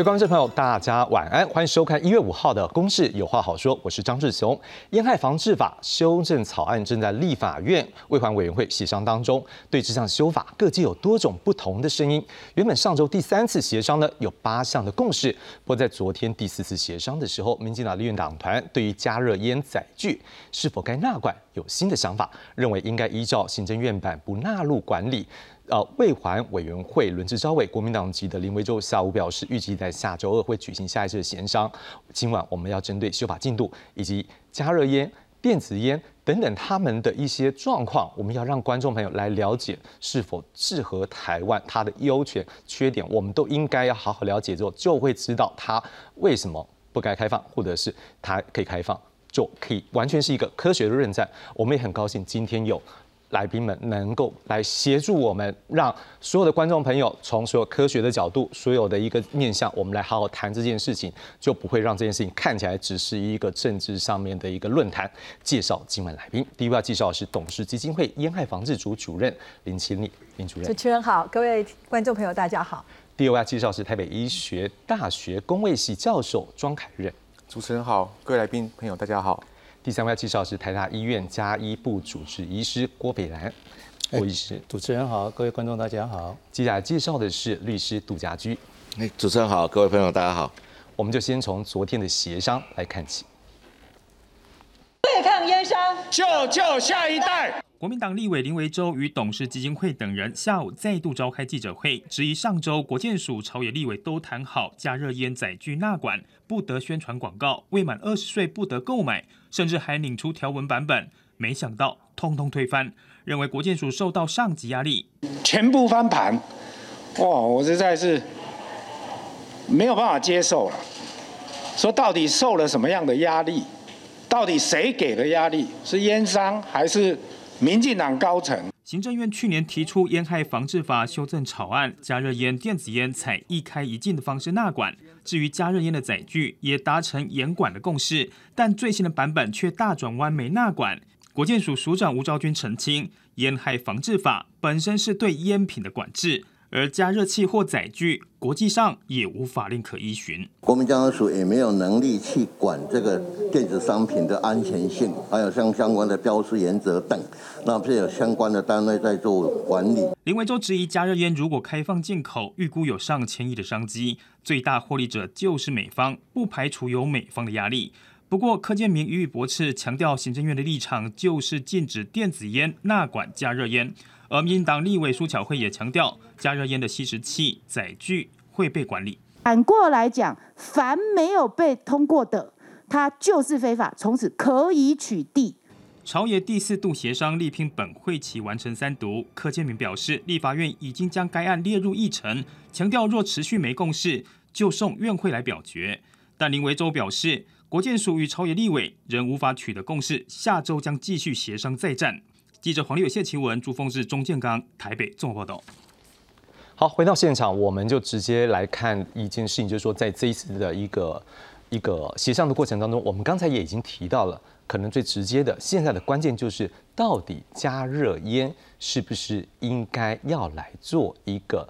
各位观众朋友，大家晚安，欢迎收看一月五号的《公事有话好说》，我是张志雄。烟害防治法修正草案正在立法院卫环委员会协商当中，对这项修法各界有多种不同的声音。原本上周第三次协商呢，有八项的共识，不过在昨天第四次协商的时候，民进党立院党团对于加热烟载具是否该纳管有新的想法，认为应该依照行政院版不纳入管理。呃，卫环委员会轮值招委，国民党籍的林维洲下午表示，预计在下周二会举行下一次的协商。今晚我们要针对修法进度以及加热烟、电子烟等等他们的一些状况，我们要让观众朋友来了解是否适合台湾，它的优缺缺点，我们都应该要好好了解之后，就会知道它为什么不该开放，或者是它可以开放，就可以完全是一个科学的论战。我们也很高兴今天有。来宾们能够来协助我们，让所有的观众朋友从所有科学的角度、所有的一个面向，我们来好好谈这件事情，就不会让这件事情看起来只是一个政治上面的一个论坛。介绍今晚来宾，第一位要介绍的是董事基金会烟害防治组主任林清丽林主任。主持人好，各位观众朋友大家好。第二位要介绍是台北医学大学公卫系教授庄凯任。主持人好，各位来宾朋友大家好。第三位要介绍是台大医院加医部主治医师郭北兰，郭医师。主持人好，各位观众大家好。接下来介绍的是律师杜家驹。哎，主持人好，各位朋友大家好。我们就先从昨天的协商来看起。对抗烟商，救救下一代。国民党立委林维洲与董事基金会等人下午再度召开记者会，质疑上周国建署朝野立委都谈好加热烟载具纳管，不得宣传广告，未满二十岁不得购买，甚至还拧出条文版本，没想到通通推翻，认为国建署受到上级压力，全部翻盘。哇，我实在是没有办法接受了。说到底受了什么样的压力？到底谁给的压力？是烟商还是？民进党高层，行政院去年提出烟害防治法修正草案，加热烟、电子烟采一开一禁的方式纳管。至于加热烟的载具，也达成严管的共识，但最新的版本却大转弯没纳管。国建署署长吴昭君澄清，烟害防治法本身是对烟品的管制。而加热器或载具，国际上也无法令可依循。国民交通署也没有能力去管这个电子商品的安全性，还有相相关的标识原则等，那是有相关的单位在做管理。林维洲质疑加热烟如果开放进口，预估有上千亿的商机，最大获利者就是美方，不排除有美方的压力。不过柯建明予以驳斥，强调行政院的立场就是禁止电子烟纳管加热烟。而民进党立委苏巧慧也强调，加热烟的吸食器载具会被管理。反过来讲，凡没有被通过的，它就是非法，从此可以取缔。朝野第四度协商力拼本会期完成三读，柯建明表示，立法院已经将该案列入议程，强调若持续没共识，就送院会来表决。但林维洲表示，国建署与朝野立委仍无法取得共识，下周将继续协商再战。记者黄立伟、谢奇文、朱峰志、钟建刚，台北综合报道。好，回到现场，我们就直接来看一件事情，就是说，在这一次的一个一个协商的过程当中，我们刚才也已经提到了，可能最直接的，现在的关键就是，到底加热烟是不是应该要来做一个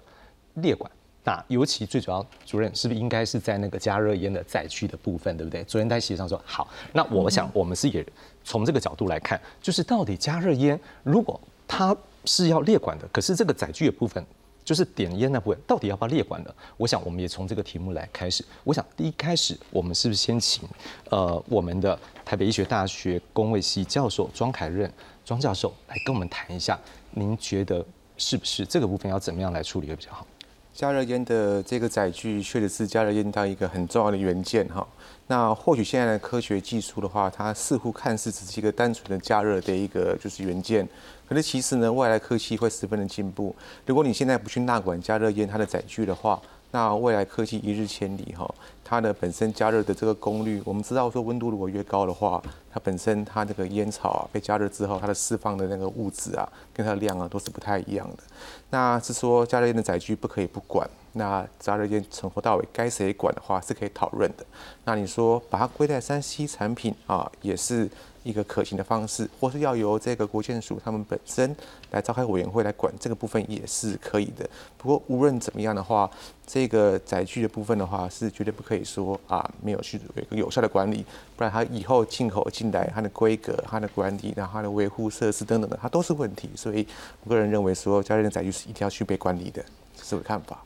列管？那尤其最主要，主任是不是应该是在那个加热烟的载具的部分，对不对？昨天在协商说好，那我想我们是也从这个角度来看，就是到底加热烟如果它是要列管的，可是这个载具的部分，就是点烟那部分，到底要不要列管的？我想我们也从这个题目来开始。我想第一开始，我们是不是先请呃我们的台北医学大学公卫系教授庄凯任庄教授来跟我们谈一下，您觉得是不是这个部分要怎么样来处理会比较好？加热烟的这个载具确实是加热烟到一个很重要的元件哈。那或许现在的科学技术的话，它似乎看似只是一个单纯的加热的一个就是元件，可是其实呢，未来科技会十分的进步。如果你现在不去纳管加热烟它的载具的话，那未来科技一日千里哈，它的本身加热的这个功率，我们知道说温度如果越高的话，它本身它这个烟草啊被加热之后，它的释放的那个物质啊，跟它的量啊都是不太一样的。那是说加热烟的载具不可以不管，那加热烟从头到尾该谁管的话是可以讨论的。那你说把它归在三 C 产品啊，也是一个可行的方式，或是要由这个国建署他们本身来召开委员会来管这个部分也是可以的。不过无论怎么样的话，这个载具的部分的话是绝对不可以说啊没有去有一个有效的管理，不然它以后进口进来它的规格、它的管理、然后它的维护设施等等的，它都是问题。所以我个人认为说加热烟载具是一定要去被管理的，这是我的看法。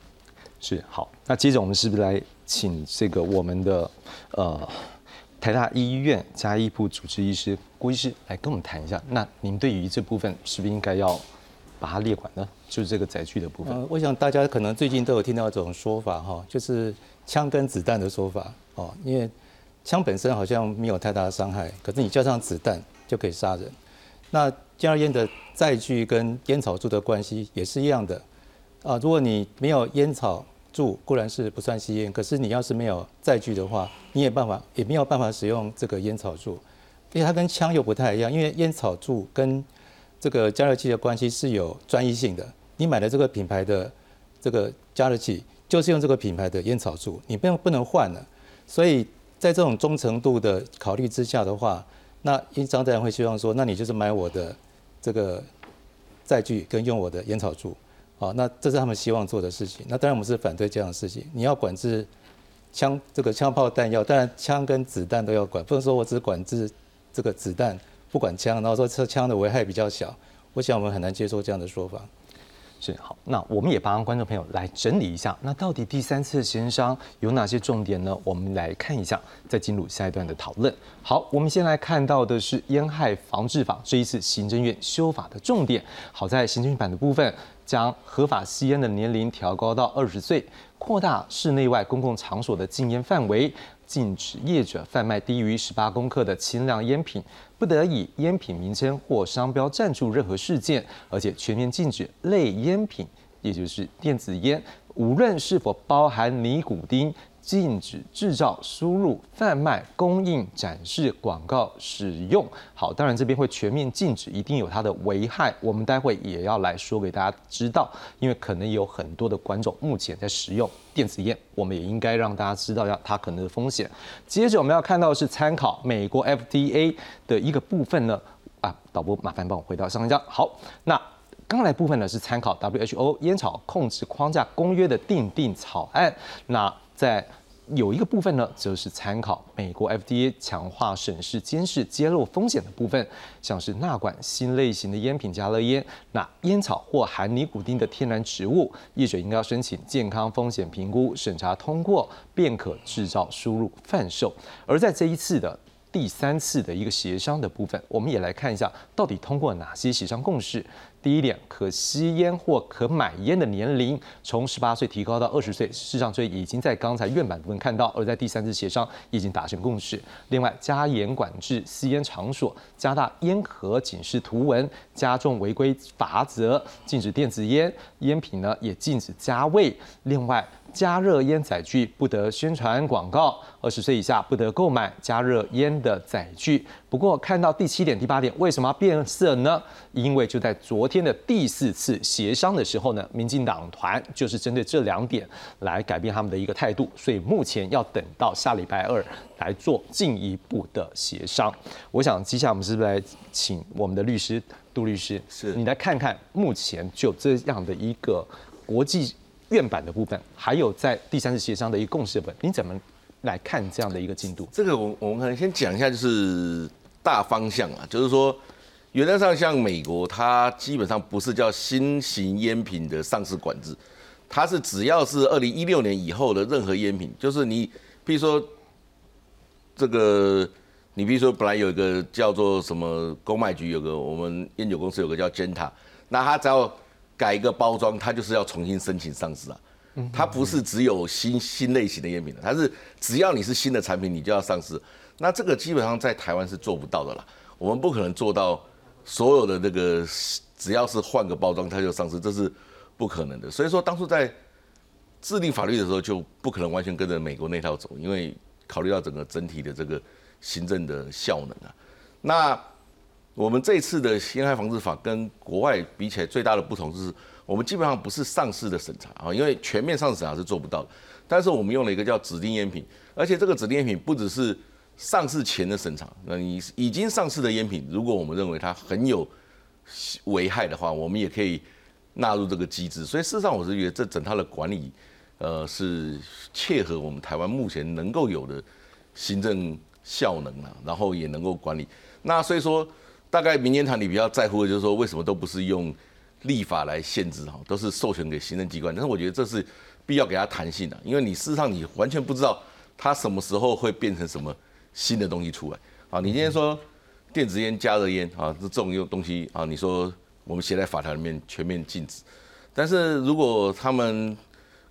是好，那接着我们是不是来请这个我们的呃台大医院加医部主治医师郭医师来跟我们谈一下？那您对于这部分是不是应该要把它列管呢？就是这个载具的部分。我想大家可能最近都有听到这种说法哈，就是枪跟子弹的说法哦，因为枪本身好像没有太大的伤害，可是你加上子弹就可以杀人。那加烟的载具跟烟草柱的关系也是一样的啊，如果你没有烟草。柱固然是不算吸烟，可是你要是没有载具的话，你也办法也没有办法使用这个烟草柱，因为它跟枪又不太一样，因为烟草柱跟这个加热器的关系是有专一性的。你买的这个品牌的这个加热器就是用这个品牌的烟草柱，你不用不能换了。所以在这种忠诚度的考虑之下的话，那烟商当然会希望说，那你就是买我的这个载具跟用我的烟草柱。好，那这是他们希望做的事情。那当然我们是反对这样的事情。你要管制枪这个枪炮弹药，当然枪跟子弹都要管，不能说我只管制这个子弹，不管枪，然后说这枪的危害比较小。我想我们很难接受这样的说法。是好，那我们也帮观众朋友来整理一下，那到底第三次协商有哪些重点呢？我们来看一下，再进入下一段的讨论。好，我们先来看到的是烟害防治法这一次行政院修法的重点。好在行政院版的部分。将合法吸烟的年龄调高到二十岁，扩大室内外公共场所的禁烟范围，禁止业者贩卖低于十八公克的轻量烟品，不得以烟品名称或商标赞助任何事件，而且全面禁止类烟品，也就是电子烟，无论是否包含尼古丁。禁止制造、输入、贩卖、供应、展示、广告、使用。好，当然这边会全面禁止，一定有它的危害。我们待会也要来说给大家知道，因为可能有很多的观众目前在使用电子烟，我们也应该让大家知道要它可能的风险。接着我们要看到的是参考美国 FDA 的一个部分呢，啊，导播麻烦帮我回到上一张。好，那刚来部分呢是参考 WHO 烟草控制框架公约的定定草案。那在有一个部分呢，则是参考美国 FDA 强化审视、监视、揭露风险的部分，像是纳管新类型的烟品加热烟，那烟草或含尼古丁的天然植物，业者应该要申请健康风险评估审查通过，便可制造、输入、贩售。而在这一次的第三次的一个协商的部分，我们也来看一下，到底通过哪些协商共识。第一点，可吸烟或可买烟的年龄从十八岁提高到二十岁，事实上这已经在刚才院版部分看到，而在第三次协商已经达成共识。另外，加严管制吸烟场所，加大烟盒警示图文，加重违规罚则，禁止电子烟烟品呢也禁止加味。另外，加热烟载具不得宣传广告，二十岁以下不得购买加热烟的载具。不过，看到第七点、第八点，为什么要变色呢？因为就在昨天的第四次协商的时候呢，民进党团就是针对这两点来改变他们的一个态度，所以目前要等到下礼拜二来做进一步的协商。我想接下来我们是不是来请我们的律师杜律师，是你来看看目前就这样的一个国际院版的部分，还有在第三次协商的一个共识本，你怎么来看这样的一个进度？这个我我们可能先讲一下，就是大方向啊，就是说。原则上，像美国，它基本上不是叫新型烟品的上市管制，它是只要是二零一六年以后的任何烟品，就是你，比如说这个，你比如说本来有一个叫做什么公卖局有个我们烟酒公司有个叫 Genta，那它只要改一个包装，它就是要重新申请上市啊。它不是只有新新类型的烟品的，它是只要你是新的产品，你就要上市。那这个基本上在台湾是做不到的啦，我们不可能做到。所有的那个只要是换个包装，它就上市，这是不可能的。所以说，当初在制定法律的时候，就不可能完全跟着美国那套走，因为考虑到整个整体的这个行政的效能啊。那我们这次的烟害防治法跟国外比起来，最大的不同就是我们基本上不是上市的审查啊，因为全面上市审查是做不到的。但是我们用了一个叫指定烟品，而且这个指定烟品不只是上市前的审查，那你已经上市的烟品，如果我们认为它很有危害的话，我们也可以纳入这个机制。所以事实上，我是觉得这整套的管理，呃，是切合我们台湾目前能够有的行政效能啊，然后也能够管理。那所以说，大概民间团体比较在乎的就是说，为什么都不是用立法来限制哈，都是授权给行政机关？但是我觉得这是必要给他弹性的，因为你事实上你完全不知道它什么时候会变成什么新的东西出来。啊，你今天说电子烟、加热烟啊，这种用东西啊，你说我们写在法条里面全面禁止，但是如果他们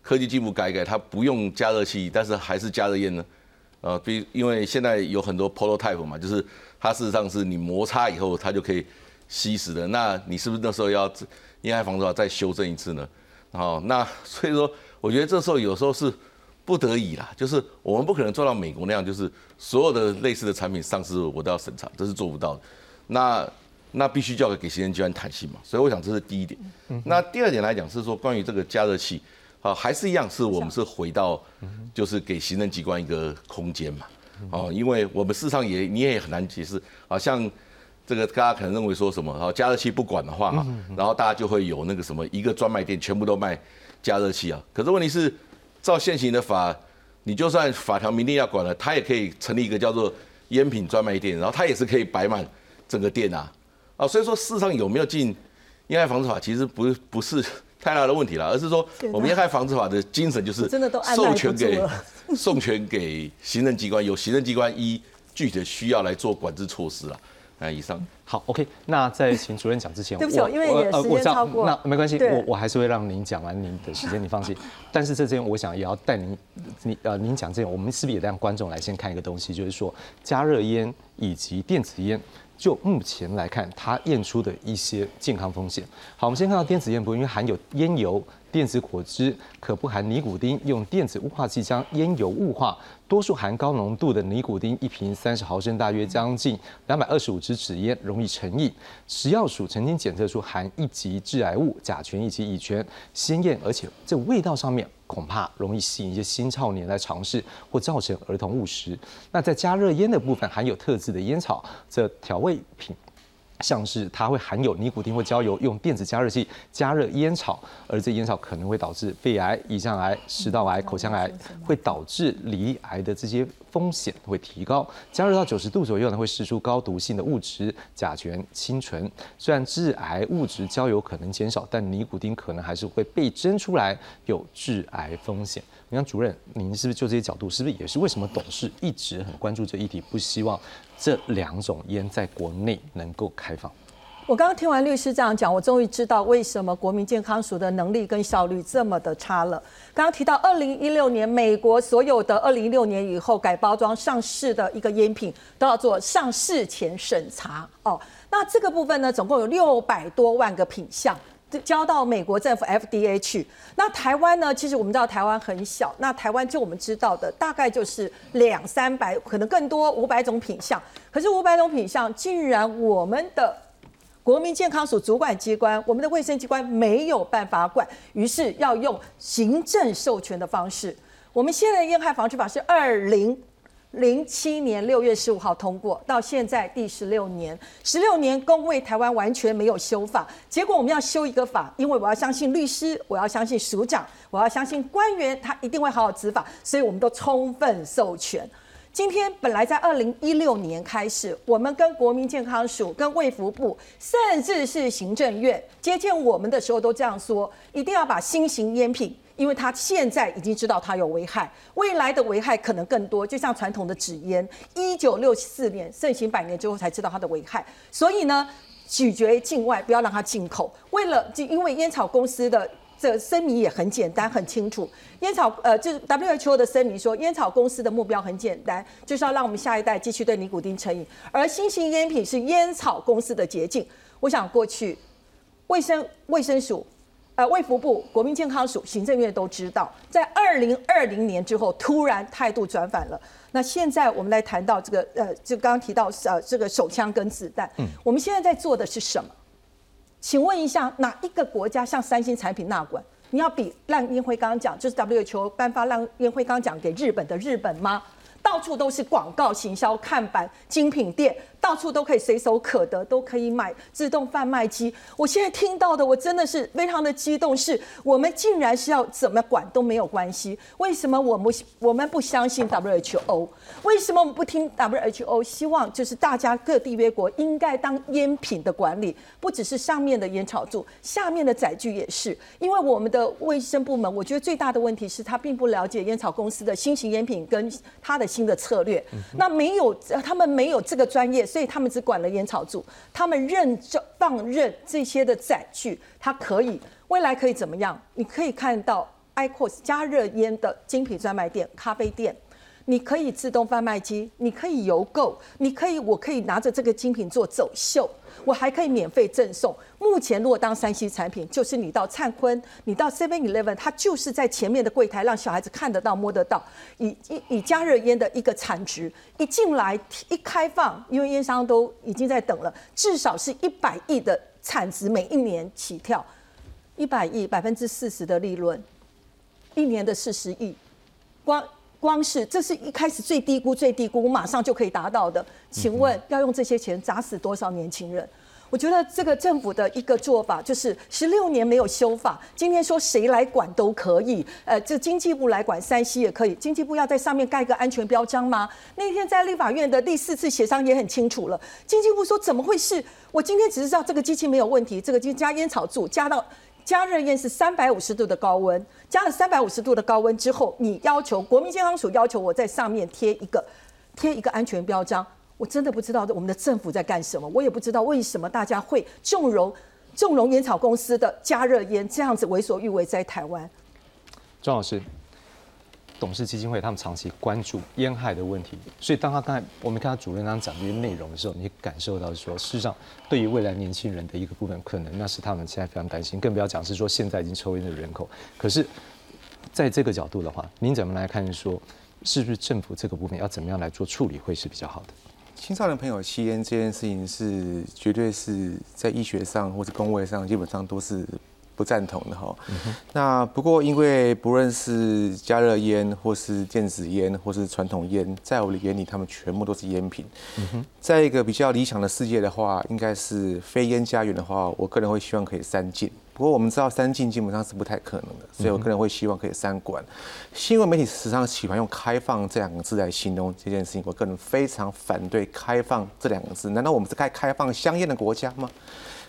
科技进步改改，它不用加热器，但是还是加热烟呢？呃，比因为现在有很多 prototype 嘛，就是它事实上是你摩擦以后它就可以吸食的，那你是不是那时候要应该防止法再修正一次呢？好，那所以说，我觉得这时候有时候是。不得已啦，就是我们不可能做到美国那样，就是所有的类似的产品上市我都要审查，这是做不到的。那那必须交给行政机关弹性嘛。所以我想这是第一点。那第二点来讲是说关于这个加热器啊，还是一样，是我们是回到就是给行政机关一个空间嘛。哦，因为我们事实上也你也很难解释，好像这个大家可能认为说什么，然后加热器不管的话，然后大家就会有那个什么一个专卖店全部都卖加热器啊。可是问题是。照现行的法，你就算法条明定要管了，他也可以成立一个叫做烟品专卖店，然后他也是可以摆满整个店啊，啊，所以说事实上有没有进烟害防治法，其实不不是太大的问题了，而是说我们要看防治法的精神就是授权给 授权给行政机关，由行政机关依具体的需要来做管制措施了。啊，以上好，OK。那在请主任讲之前，对不起，因为也时间超过，那没关系，我我还是会让您讲完您的时间，你放心。但是这边我想也要带您，您呃，您讲这样，我们是不是也让观众来先看一个东西，就是说加热烟以及电子烟，就目前来看，它验出的一些健康风险。好，我们先看到电子烟不因为含有烟油。电子果汁可不含尼古丁，用电子雾化器将烟油雾化，多数含高浓度的尼古丁，一瓶三十毫升，大约将近两百二十五支纸烟，容易成瘾。食药署曾经检测出含一级致癌物甲醛以及乙醛，鲜艳，而且这味道上面恐怕容易吸引一些青少年来尝试，或造成儿童误食。那在加热烟的部分，含有特制的烟草，这调味品。像是它会含有尼古丁或焦油，用电子加热器加热烟草，而这烟草可能会导致肺癌、胰脏癌、食道癌、口腔癌，会导致离癌的这些风险会提高。加热到九十度左右呢，会释出高毒性的物质甲醛、氢醇。虽然致癌物质焦油可能减少，但尼古丁可能还是会被蒸出来，有致癌风险。你看主任，您是不是就这些角度，是不是也是为什么董事一直很关注这议题，不希望？这两种烟在国内能够开放。我刚刚听完律师这样讲，我终于知道为什么国民健康署的能力跟效率这么的差了。刚刚提到二零一六年，美国所有的二零一六年以后改包装上市的一个烟品都要做上市前审查哦。那这个部分呢，总共有六百多万个品项。交到美国政府 FDA 去，那台湾呢？其实我们知道台湾很小，那台湾就我们知道的大概就是两三百，可能更多五百种品相。可是五百种品相，竟然我们的国民健康署主管机关，我们的卫生机关没有办法管，于是要用行政授权的方式。我们现在的烟害防治法是二零。零七年六月十五号通过，到现在第十六年，十六年公卫台湾完全没有修法，结果我们要修一个法，因为我要相信律师，我要相信署长，我要相信官员，他一定会好好执法，所以我们都充分授权。今天本来在二零一六年开始，我们跟国民健康署、跟卫福部，甚至是行政院接见我们的时候，都这样说，一定要把新型烟品。因为他现在已经知道它有危害，未来的危害可能更多。就像传统的纸烟，一九六四年盛行百年之后才知道它的危害，所以呢，拒绝境外，不要让它进口。为了就因为烟草公司的这声明也很简单很清楚，烟草呃就是 WHO 的声明说，烟草公司的目标很简单，就是要让我们下一代继续对尼古丁成瘾，而新型烟品是烟草公司的捷径。我想过去卫生卫生署。呃，卫福部、国民健康署、行政院都知道，在二零二零年之后，突然态度转反了。那现在我们来谈到这个，呃，就刚刚提到呃，这个手枪跟子弹，嗯，我们现在在做的是什么？请问一下，哪一个国家像三星产品纳管？你要比烂烟灰缸奖，就是 WHO 颁发烂烟灰缸奖给日本的日本吗？到处都是广告行销看板、精品店，到处都可以随手可得，都可以买自动贩卖机。我现在听到的，我真的是非常的激动，是我们竟然是要怎么管都没有关系。为什么我们我们不相信 WHO？为什么我们不听 WHO？希望就是大家各缔约国应该当烟品的管理，不只是上面的烟草柱，下面的载具也是。因为我们的卫生部门，我觉得最大的问题是他并不了解烟草公司的新型烟品跟他的。新的策略，那没有，他们没有这个专业，所以他们只管了烟草柱，他们任就放任这些的载具，它可以未来可以怎么样？你可以看到 IQOS 加热烟的精品专卖店、咖啡店。你可以自动贩卖机，你可以邮购，你可以，我可以拿着这个精品做走秀，我还可以免费赠送。目前如果当三 C 产品，就是你到灿坤，你到 Seven Eleven，它就是在前面的柜台让小孩子看得到、摸得到。以以以加热烟的一个产值，一进来一开放，因为烟商都已经在等了，至少是一百亿的产值，每一年起跳，一百亿百分之四十的利润，一年的四十亿，光。光是这是一开始最低估、最低估，马上就可以达到的。请问要用这些钱砸死多少年轻人？我觉得这个政府的一个做法就是十六年没有修法，今天说谁来管都可以。呃，这经济部来管山西也可以，经济部要在上面盖个安全标章吗？那天在立法院的第四次协商也很清楚了，经济部说怎么会是？我今天只是知道这个机器没有问题，这个机加烟草柱加到。加热烟是三百五十度的高温，加了三百五十度的高温之后，你要求国民健康署要求我在上面贴一个贴一个安全标章，我真的不知道我们的政府在干什么，我也不知道为什么大家会纵容纵容烟草公司的加热烟这样子为所欲为在台湾。庄老师。董事基金会他们长期关注烟害的问题，所以当他刚才我们看到主任刚刚讲这些内容的时候，你感受到说，事实上对于未来年轻人的一个部分，可能那是他们现在非常担心，更不要讲是说现在已经抽烟的人口。可是，在这个角度的话，您怎么来看？说是不是政府这个部分要怎么样来做处理会是比较好的？青少年朋友吸烟这件事情是绝对是在医学上或者工位上基本上都是。不赞同的哈，那不过因为不论是加热烟或是电子烟或是传统烟，在我的眼里，他们全部都是烟品。在一个比较理想的世界的话，应该是非烟家园的话，我个人会希望可以三禁。不过我们知道三禁基本上是不太可能的，所以我个人会希望可以三管。新闻媒体时常喜欢用“开放”这两个字来形容这件事情，我个人非常反对“开放”这两个字。难道我们是开开放香烟的国家吗？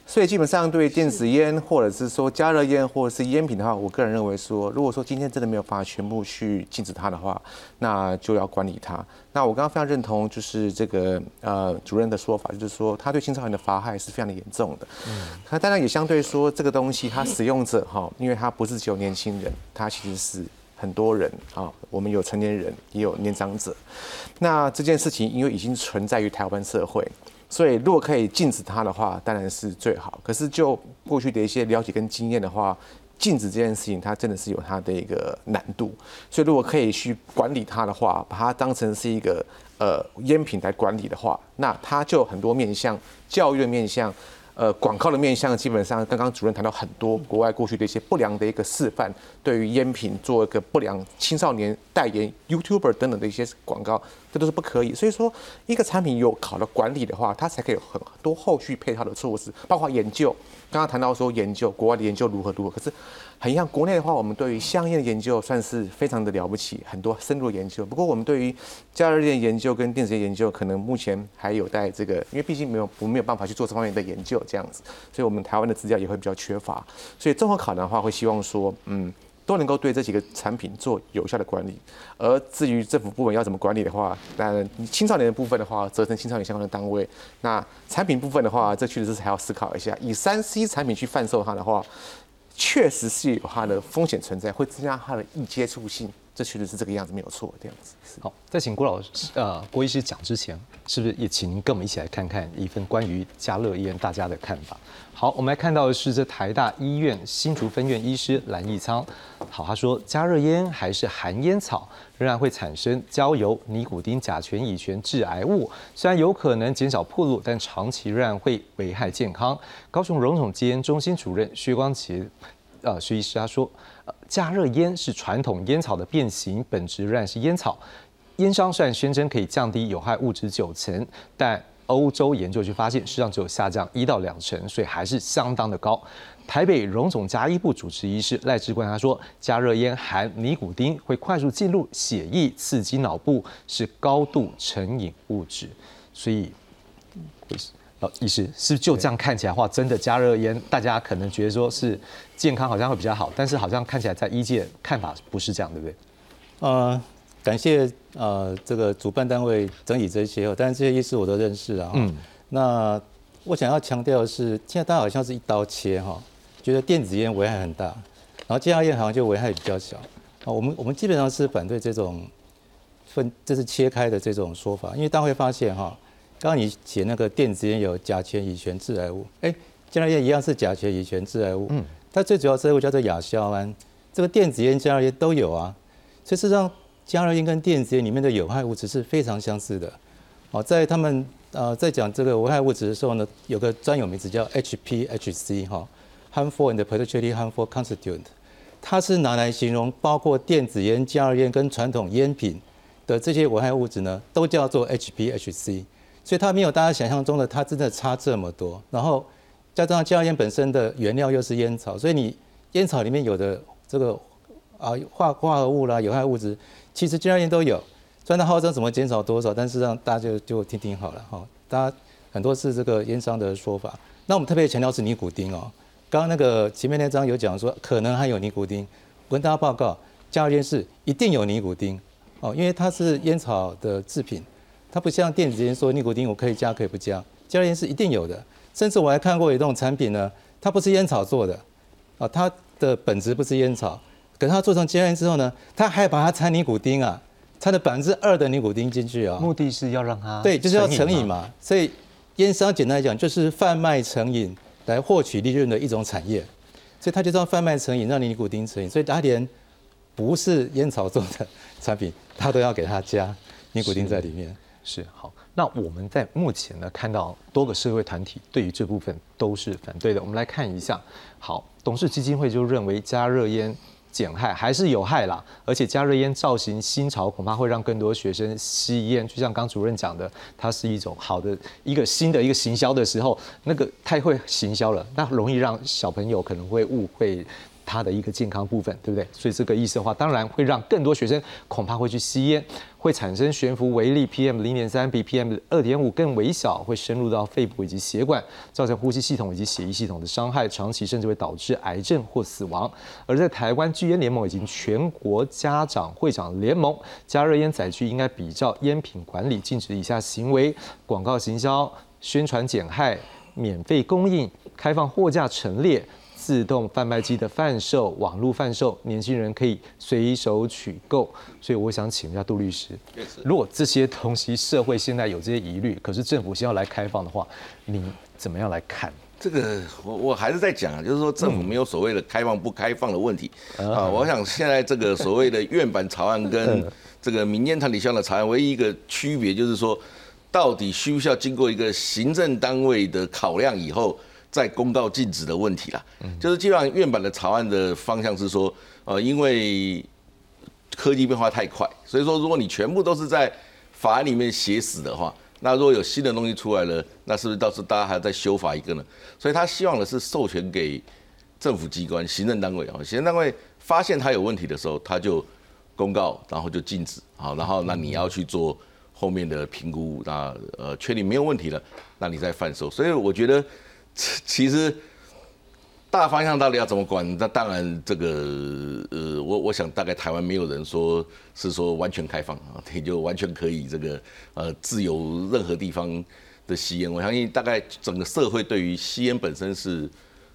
所以基本上对电子烟或者是说加热烟或者是烟品的话，我个人认为说，如果说今天真的没有办法全部去禁止它的话，那就要管理它。那我刚刚非常认同就是这个呃主任的说法，就是说他对青少年的罚害是非常的严重的。嗯，那当然也相对说这个东西它使用者哈，因为它不是只有年轻人，它其实是很多人啊，我们有成年人也有年长者。那这件事情因为已经存在于台湾社会。所以，如果可以禁止它的话，当然是最好。可是，就过去的一些了解跟经验的话，禁止这件事情，它真的是有它的一个难度。所以，如果可以去管理它的话，把它当成是一个呃烟品来管理的话，那它就很多面向，教育的面向。呃，广告的面向基本上，刚刚主任谈到很多国外过去的一些不良的一个示范，对于烟品做一个不良青少年代言、YouTuber 等等的一些广告，这都是不可以。所以说，一个产品有好的管理的话，它才可以有很多后续配套的措施，包括研究。刚刚谈到说研究国外的研究如何如何，可是。很像国内的话，我们对于香烟的研究算是非常的了不起，很多深入研究。不过我们对于加热烟研究跟电子烟研究，可能目前还有待这个，因为毕竟没有我们没有办法去做这方面的研究，这样子，所以我们台湾的资料也会比较缺乏。所以综合考量的话，会希望说，嗯，都能够对这几个产品做有效的管理。而至于政府部门要怎么管理的话，那青少年的部分的话，责成青少年相关的单位。那产品部分的话，这确实是还要思考一下，以三 C 产品去贩售它的话。确实是有它的风险存在，会增加它的易接触性，这确实是这个样子，没有错，这样子。好，在请郭老师呃郭医师讲之前，是不是也请您跟我们一起来看看一份关于加乐烟大家的看法？好，我们来看到的是这台大医院新竹分院医师蓝义仓，好，他说加热烟还是含烟草，仍然会产生焦油、尼古丁、甲醛、乙醛致癌物。虽然有可能减少暴露，但长期仍然会危害健康。高雄荣总戒烟中心主任薛光杰，呃，薛医师他说，呃，加热烟是传统烟草的变形，本质仍然是烟草。烟商虽然宣称可以降低有害物质九成，但欧洲研究去发现，实际上只有下降一到两成，所以还是相当的高。台北荣总加医部主治医师赖志冠他说，加热烟含尼古丁，会快速进入血液，刺激脑部，是高度成瘾物质。所以，呃，医师是就这样看起来的话，真的加热烟，大家可能觉得说是健康好像会比较好，但是好像看起来在医界看法不是这样，对不对？呃，感谢呃这个主办单位整理这些，但是这些医师我都认识啊。嗯。那我想要强调的是，现在大家好像是一刀切哈。觉得电子烟危害很大，然后加热烟好像就危害比较小啊。我们我们基本上是反对这种分，这是切开的这种说法，因为大家会发现哈，刚刚你写那个电子烟有甲醛、乙醛致癌物，哎，加热烟一样是甲醛、乙醛致癌物，嗯，它最主要致癌物叫做亚硝胺，这个电子烟、加热烟都有啊。所以事实上，加热烟跟电子烟里面的有害物质是非常相似的。哦，在他们呃在讲这个危害物质的时候呢，有个专有名词叫 HPHC 哈。harmful and potentially harmful constituent，它是拿来形容包括电子烟、加热烟跟传统烟品的这些危害物质呢，都叫做 HPHC，所以它没有大家想象中的它真的差这么多。然后加上加热烟本身的原料又是烟草，所以你烟草里面有的这个啊化化合物啦、有害物质，其实加热烟都有。虽然它号称怎么减少多少，但是让大家就听听好了哈。大家很多是这个烟商的说法。那我们特别强调是尼古丁哦。刚刚那个前面那张有讲说可能含有尼古丁，我跟大家报告，加热烟是一定有尼古丁哦，因为它是烟草的制品，它不像电子烟说尼古丁我可以加可以不加，加热烟是一定有的。甚至我还看过一种产品呢，它不是烟草做的，啊，它的本质不是烟草，可是他做成加热烟之后呢，他还把它掺尼古丁啊，掺了百分之二的尼古丁进去啊，目的是要让他对，就是要成瘾嘛。所以烟商简单来讲就是贩卖成瘾。来获取利润的一种产业，所以他就知道贩卖成瘾，让尼古丁成瘾，所以他连不是烟草做的产品，他都要给他加尼古丁在里面。是好，那我们在目前呢看到多个社会团体对于这部分都是反对的。我们来看一下，好，董事基金会就认为加热烟。减害还是有害啦，而且加热烟造型新潮，恐怕会让更多学生吸烟。就像刚主任讲的，它是一种好的一个新的一个行销的时候，那个太会行销了，那容易让小朋友可能会误会。它的一个健康部分，对不对？所以这个意思的话，当然会让更多学生恐怕会去吸烟，会产生悬浮微粒 PM 零点三比 PM 二点五更微小，会深入到肺部以及血管，造成呼吸系统以及血液系统的伤害，长期甚至会导致癌症或死亡。而在台湾拒烟联盟以及全国家长会长联盟，加热烟载具应该比照烟品管理，禁止以下行为：广告行销、宣传减害、免费供应、开放货架陈列。自动贩卖机的贩售、网络贩售，年轻人可以随手取购。所以我想请一下杜律师，如果这些东西社会现在有这些疑虑，可是政府先要来开放的话，你怎么样来看？这个我我还是在讲啊，就是说政府没有所谓的开放不开放的问题啊。我想现在这个所谓的院版草案跟 这个民间团体向的草案，唯一一个区别就是说，到底需不需要经过一个行政单位的考量以后？在公告禁止的问题啦，就是基本上院版的草案的方向是说，呃，因为科技变化太快，所以说如果你全部都是在法案里面写死的话，那如果有新的东西出来了，那是不是到时候大家还要再修法一个呢？所以他希望的是授权给政府机关、行政单位啊，行政单位发现它有问题的时候，他就公告，然后就禁止，好，然后那你要去做后面的评估，那呃确定没有问题了，那你再贩售。所以我觉得。其实大方向到底要怎么管？那当然，这个呃，我我想大概台湾没有人说是说完全开放啊，也就完全可以这个呃自由任何地方的吸烟。我相信大概整个社会对于吸烟本身是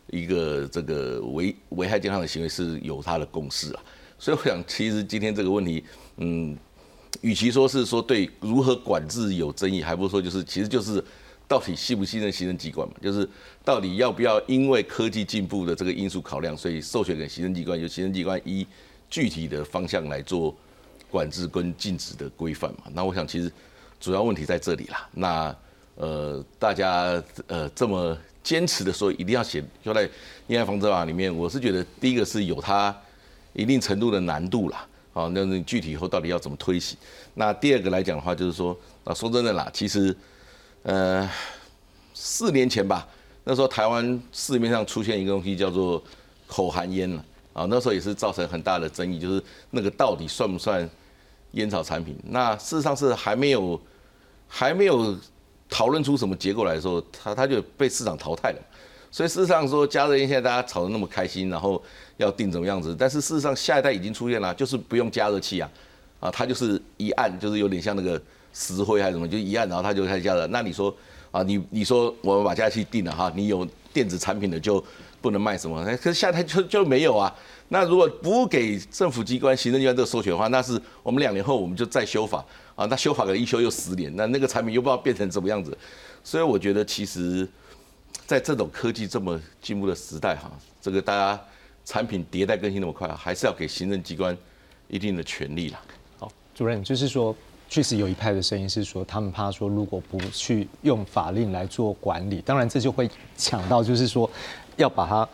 一个这个危危害健康的行为是有它的共识啊。所以我想，其实今天这个问题，嗯，与其说是说对如何管制有争议，还不如说就是其实就是。到底信不信任行政机关嘛？就是到底要不要因为科技进步的这个因素考量，所以授权给行政机关，由行政机关依具体的方向来做管制跟禁止的规范嘛？那我想其实主要问题在这里啦。那呃，大家呃这么坚持的说一定要写就在烟害防治法里面，我是觉得第一个是有它一定程度的难度啦。好，那你具体以后到底要怎么推行？那第二个来讲的话，就是说啊，说真的啦，其实。呃，四年前吧，那时候台湾市面上出现一个东西叫做口含烟了啊，那时候也是造成很大的争议，就是那个到底算不算烟草产品？那事实上是还没有还没有讨论出什么结果来说，它它就被市场淘汰了。所以事实上说，加热烟现在大家炒得那么开心，然后要定怎么样子，但是事实上下一代已经出现了，就是不用加热器啊，啊，它就是一按，就是有点像那个。石灰还是什么，就一按，然后它就开始加热。那你说啊，你你说我们把加热器定了哈，你有电子产品的就不能卖什么？可是下台就就没有啊。那如果不给政府机关、行政机关这个授权的话，那是我们两年后我们就再修法啊。那修法可能一修又十年，那那个产品又不知道变成什么样子。所以我觉得，其实在这种科技这么进步的时代哈，这个大家产品迭代更新那么快，还是要给行政机关一定的权利啦。好，主任就是说。确实有一派的声音是说，他们怕说如果不去用法令来做管理，当然这就会抢到，就是说要把它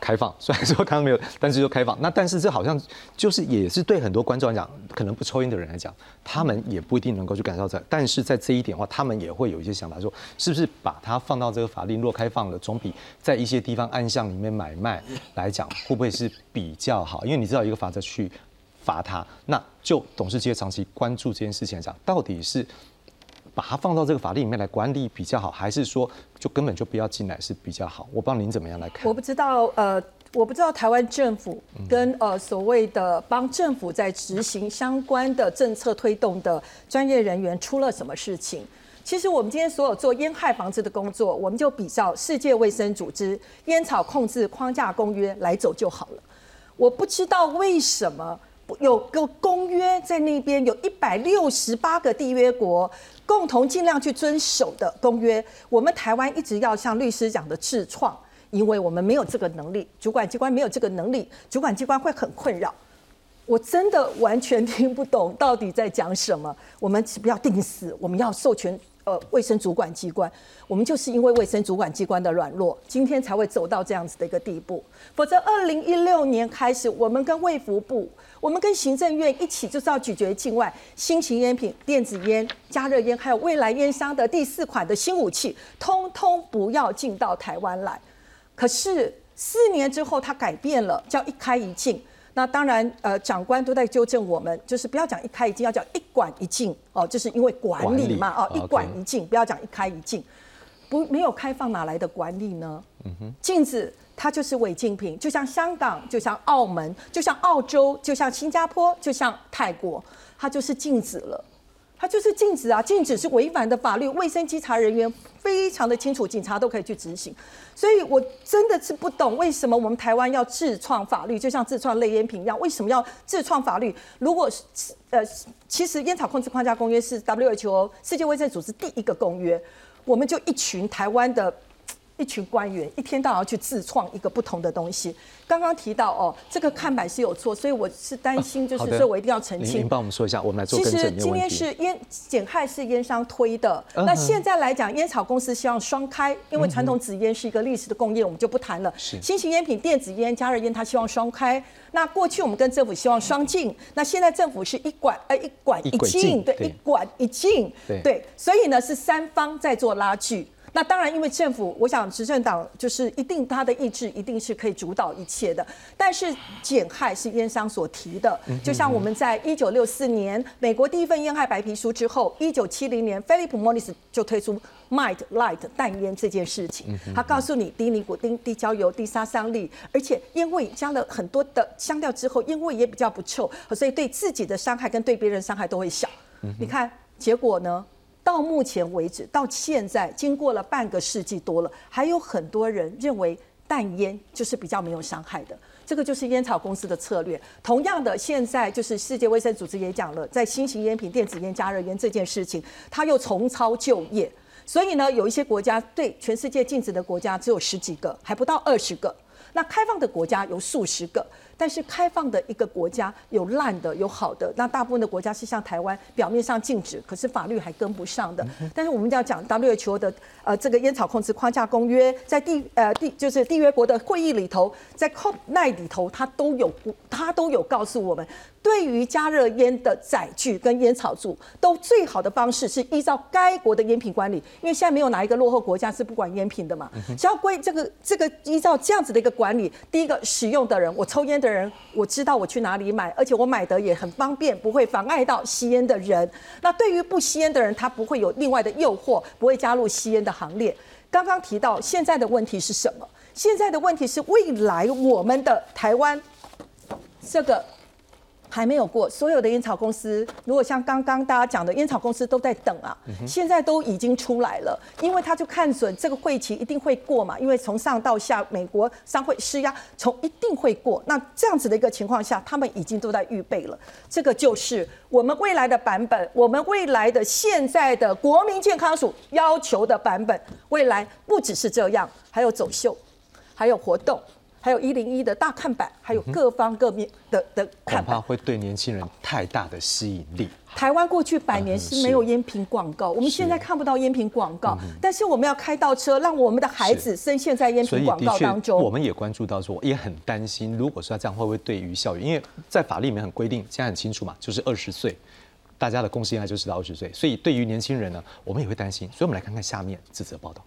开放。虽然说刚刚没有，但是就开放。那但是这好像就是也是对很多观众来讲，可能不抽烟的人来讲，他们也不一定能够去感受在。但是在这一点的话，他们也会有一些想法，说是不是把它放到这个法令若开放了，总比在一些地方暗巷里面买卖来讲，会不会是比较好？因为你知道一个法则去。罚他，那就董事会长期关注这件事情来讲，到底是把它放到这个法律里面来管理比较好，还是说就根本就不要进来是比较好？我不知道您怎么样来看。我不知道，呃，我不知道台湾政府跟呃所谓的帮政府在执行相关的政策推动的专业人员出了什么事情。其实我们今天所有做烟害防治的工作，我们就比较世界卫生组织烟草控制框架公约来走就好了。我不知道为什么。有个公约在那边，有一百六十八个缔约国共同尽量去遵守的公约。我们台湾一直要像律师讲的自创，因为我们没有这个能力，主管机关没有这个能力，主管机关会很困扰。我真的完全听不懂到底在讲什么。我们不要定死，我们要授权。呃，卫生主管机关，我们就是因为卫生主管机关的软弱，今天才会走到这样子的一个地步。否则，二零一六年开始，我们跟卫福部，我们跟行政院一起就是要拒绝境外新型烟品、电子烟、加热烟，还有未来烟商的第四款的新武器，通通不要进到台湾来。可是四年之后，它改变了，叫一开一禁。那当然，呃，长官都在纠正我们，就是不要讲一开一禁，要讲一管一禁哦，就是因为管理嘛，哦，一管一禁，不要讲一开一禁，不没有开放哪来的管理呢？嗯哼，禁止它就是违禁品，就像香港，就像澳门，就像澳洲，就像新加坡，就像泰国，它就是禁止了。它就是禁止啊，禁止是违反的法律，卫生稽查人员非常的清楚，警察都可以去执行。所以我真的是不懂为什么我们台湾要自创法律，就像自创类烟品一样，为什么要自创法律？如果是呃，其实烟草控制框架公约是 WHO 世界卫生组织第一个公约，我们就一群台湾的。一群官员一天到晚要去自创一个不同的东西。刚刚提到哦，这个看板是有错，所以我是担心，就是所以我一定要澄清。您帮我们说一下，我们来做其实今天是烟减害是烟商推的，那现在来讲，烟草公司希望双开，因为传统纸烟是一个历史的工业，我们就不谈了。新型烟品、电子烟、加热烟，它希望双开。那过去我们跟政府希望双禁，那现在政府是一管呃一管一禁，对，一管一禁，对，所以呢是三方在做拉锯。那当然，因为政府，我想执政党就是一定他的意志一定是可以主导一切的。但是减害是烟商所提的，就像我们在一九六四年美国第一份烟害白皮书之后，一九七零年菲利普莫里斯就推出 Might Light 淡烟这件事情。他告诉你低尼古丁、低焦油、低杀伤力，而且烟味加了很多的香料之后，烟味也比较不臭，所以对自己的伤害跟对别人伤害都会小。你看结果呢？到目前为止，到现在经过了半个世纪多了，还有很多人认为淡烟就是比较没有伤害的。这个就是烟草公司的策略。同样的，现在就是世界卫生组织也讲了，在新型烟品、电子烟、加热烟这件事情，它又重操旧业。所以呢，有一些国家对全世界禁止的国家只有十几个，还不到二十个。那开放的国家有数十个。但是开放的一个国家有烂的有好的，那大部分的国家是像台湾，表面上禁止，可是法律还跟不上的。但是我们要讲 WHO 的呃这个烟草控制框架公约，在缔呃缔就是缔约国的会议里头，在 COP 那里头，它都有它都有告诉我们，对于加热烟的载具跟烟草柱，都最好的方式是依照该国的烟品管理，因为现在没有哪一个落后国家是不管烟品的嘛。只要归这个这个依照这样子的一个管理，第一个使用的人，我抽烟的。人人我知道我去哪里买，而且我买的也很方便，不会妨碍到吸烟的人。那对于不吸烟的人，他不会有另外的诱惑，不会加入吸烟的行列。刚刚提到现在的问题是什么？现在的问题是未来我们的台湾这个。还没有过，所有的烟草公司，如果像刚刚大家讲的，烟草公司都在等啊，现在都已经出来了，因为他就看准这个会期一定会过嘛，因为从上到下，美国商会施压，从一定会过。那这样子的一个情况下，他们已经都在预备了。这个就是我们未来的版本，我们未来的现在的国民健康署要求的版本，未来不只是这样，还有走秀，还有活动。还有一零一的大看板，还有各方各面的的恐怕会对年轻人太大的吸引力。台湾过去百年是没有烟品广告，我们现在看不到烟品广告，但是我们要开倒车，让我们的孩子深陷在烟品广告当中。我们也关注到说，也很担心，如果说这样会不会对于校园？因为在法律里面很规定，现在很清楚嘛，就是二十岁，大家的共识应该就是到二十岁，所以对于年轻人呢，我们也会担心。所以我们来看看下面这则报道。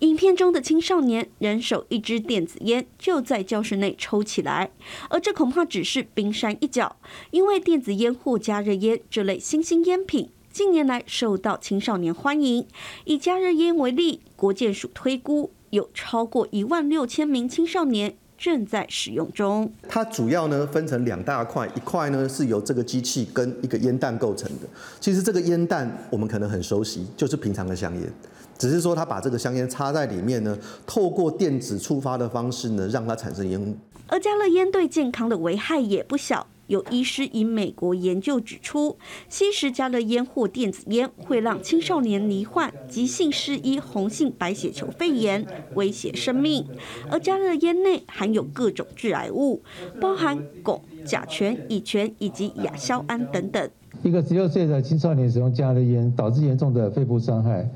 影片中的青少年人手一支电子烟，就在教室内抽起来，而这恐怕只是冰山一角，因为电子烟或加热烟这类新兴烟品近年来受到青少年欢迎。以加热烟为例，国建署推估有超过一万六千名青少年正在使用中。它主要呢分成两大块，一块呢是由这个机器跟一个烟弹构成的。其实这个烟弹我们可能很熟悉，就是平常的香烟。只是说，他把这个香烟插在里面呢，透过电子触发的方式呢，让它产生烟雾。而加热烟对健康的危害也不小。有医师以美国研究指出，吸食加热烟或电子烟会让青少年罹患急性失医红性白血球肺炎，威胁生命。而加热烟内含有各种致癌物，包含汞、甲醛、乙醛以及亚硝胺等等。一个十六岁的青少年使用加热烟，导致严重的肺部伤害。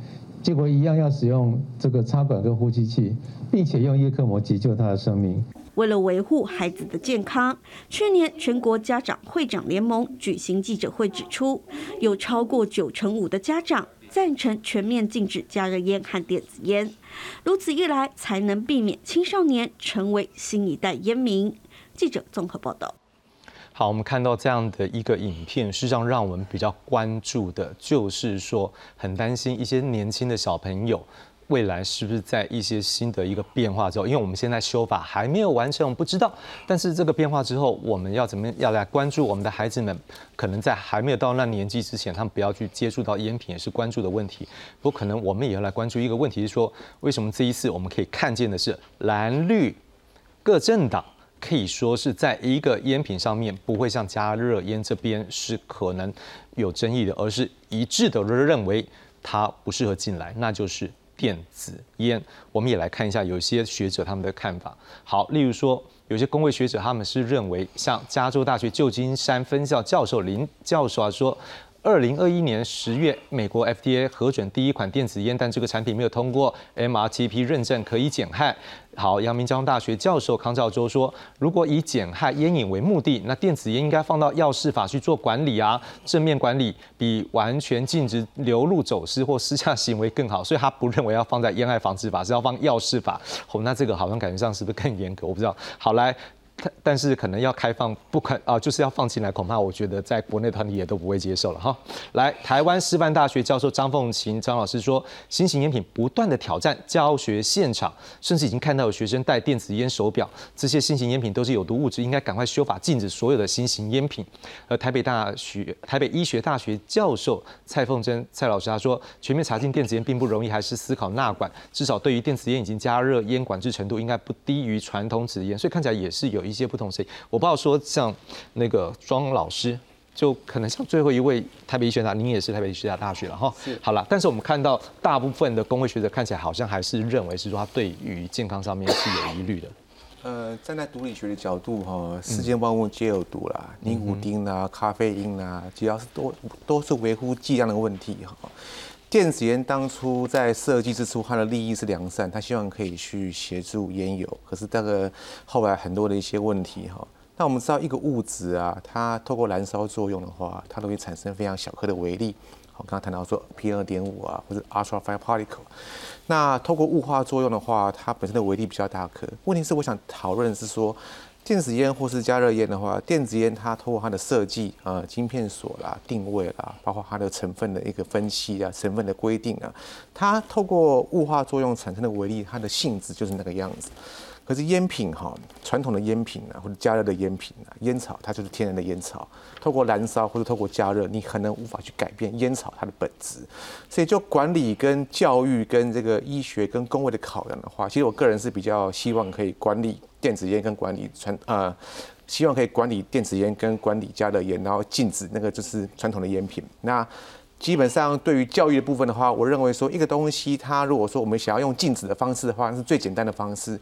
结果一样要使用这个插管跟呼吸器，并且用叶克膜急救他的生命。为了维护孩子的健康，去年全国家长会长联盟举行记者会指出，有超过九成五的家长赞成全面禁止加热烟和电子烟，如此一来才能避免青少年成为新一代烟民。记者综合报道。好，我们看到这样的一个影片，实际上让我们比较关注的，就是说很担心一些年轻的小朋友未来是不是在一些新的一个变化之后，因为我们现在修法还没有完成，我们不知道。但是这个变化之后，我们要怎么要来关注我们的孩子们？可能在还没有到那年纪之前，他们不要去接触到烟品，也是关注的问题。不过可能我们也要来关注一个问题，是说为什么这一次我们可以看见的是蓝绿各政党。可以说是在一个烟品上面，不会像加热烟这边是可能有争议的，而是一致的认为它不适合进来，那就是电子烟。我们也来看一下有些学者他们的看法。好，例如说有些工位学者他们是认为，像加州大学旧金山分校教授林教授啊说。二零二一年十月，美国 FDA 核准第一款电子烟，但这个产品没有通过 MRTP 认证，可以减害。好，阳明交通大学教授康兆洲说，如果以减害烟瘾为目的，那电子烟应该放到药事法去做管理啊，正面管理比完全禁止流入走私或私下行为更好。所以他不认为要放在烟害防治法，是要放药事法。哦，那这个好像感觉上是不是更严格？我不知道。好来。但是可能要开放，不可啊，就是要放进来，恐怕我觉得在国内团体也都不会接受了哈。来，台湾师范大学教授张凤琴张老师说，新型烟品不断的挑战教学现场，甚至已经看到有学生戴电子烟手表，这些新型烟品都是有毒物质，应该赶快修法禁止所有的新型烟品。而台北大学台北医学大学教授蔡凤珍蔡老师他说，全面查禁电子烟并不容易，还是思考纳管，至少对于电子烟已经加热烟管制程度应该不低于传统纸烟，所以看起来也是有。一些不同声音，我不知道说像那个庄老师就可能像最后一位台北医学大，您也是台北医学大大学了哈。好了，但是我们看到大部分的工会学者看起来好像还是认为是说他对于健康上面是有疑虑的。呃，站在毒理学的角度哈，世间万物皆有毒啦，尼古丁啦、咖啡因啦，只要是都都是维护剂量的问题哈。电子烟当初在设计之初，它的利益是良善，它希望可以去协助烟友，可是这个后来很多的一些问题哈。那我们知道一个物质啊，它透过燃烧作用的话，它都会产生非常小颗的微粒。我刚刚谈到说 P 二点五啊，或者 ultra fine particle。那透过雾化作用的话，它本身的微粒比较大颗。问题是我想讨论的是说，电子烟或是加热烟的话，电子烟它透过它的设计啊，晶片锁啦、定位啦，包括它的成分的一个分析啊、成分的规定啊，它透过雾化作用产生的微粒，它的性质就是那个样子。可是烟品哈，传统的烟品啊，或者加热的烟品啊，烟草它就是天然的烟草，透过燃烧或者透过加热，你可能无法去改变烟草它的本质。所以就管理跟教育跟这个医学跟工位的考量的话，其实我个人是比较希望可以管理电子烟跟管理传呃，希望可以管理电子烟跟管理加热烟，然后禁止那个就是传统的烟品。那基本上对于教育的部分的话，我认为说一个东西，它如果说我们想要用禁止的方式的话，那是最简单的方式。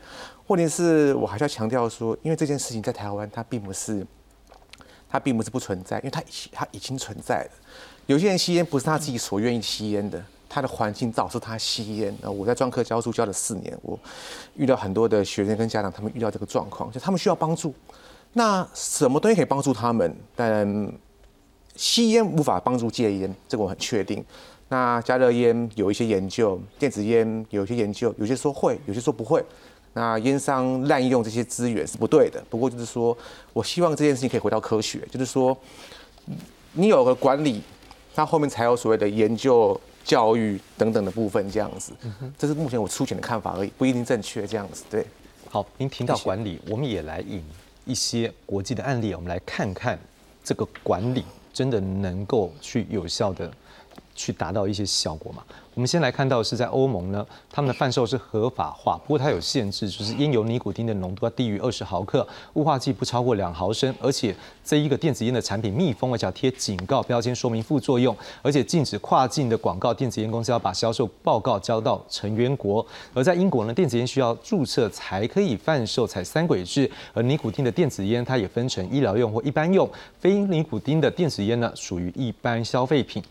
问题是我还是要强调说，因为这件事情在台湾它并不是，它并不是不存在，因为它它已经存在了。有些人吸烟不是他自己所愿意吸烟的，他的环境导致他吸烟。那，我在专科教书教了四年，我遇到很多的学生跟家长，他们遇到这个状况，就他们需要帮助。那什么东西可以帮助他们？但吸烟无法帮助戒烟，这个我很确定。那加热烟有一些研究，电子烟有一些研究，有些说会，有些说不会。那烟商滥用这些资源是不对的。不过就是说，我希望这件事情可以回到科学，就是说，你有个管理，那后面才有所谓的研究、教育等等的部分，这样子。这是目前我粗浅的看法而已，不一定正确。这样子，对。好，您提到管理，我们也来引一些国际的案例，我们来看看这个管理。真的能够去有效的去达到一些效果吗？我们先来看到是在欧盟呢，他们的贩售是合法化，不过它有限制，就是烟油尼古丁的浓度要低于二十毫克，雾化剂不超过两毫升，而且这一个电子烟的产品密封，而且要贴警告标签说明副作用，而且禁止跨境的广告，电子烟公司要把销售报告交到成员国。而在英国呢，电子烟需要注册才可以贩售，采三轨制。而尼古丁的电子烟，它也分成医疗用或一般用，非尼古丁的电子烟呢，属于一般消费品。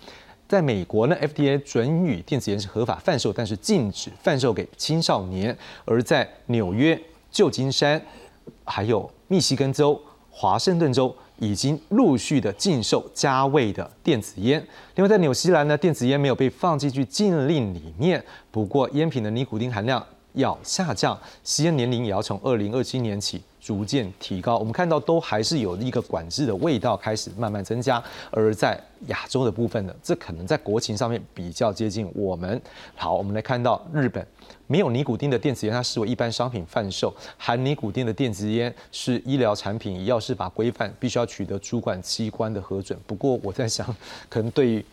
在美国呢，FDA 准予电子烟是合法贩售，但是禁止贩售给青少年。而在纽约、旧金山、还有密西根州、华盛顿州，已经陆续的禁售加味的电子烟。另外，在纽西兰呢，电子烟没有被放进去禁令里面，不过烟品的尼古丁含量要下降，吸烟年龄也要从二零二七年起。逐渐提高，我们看到都还是有一个管制的味道开始慢慢增加，而在亚洲的部分呢，这可能在国情上面比较接近我们。好，我们来看到日本没有尼古丁的电子烟，它视为一般商品贩售；含尼古丁的电子烟是医疗产品，要是法规范必须要取得主管机关的核准。不过我在想，可能对于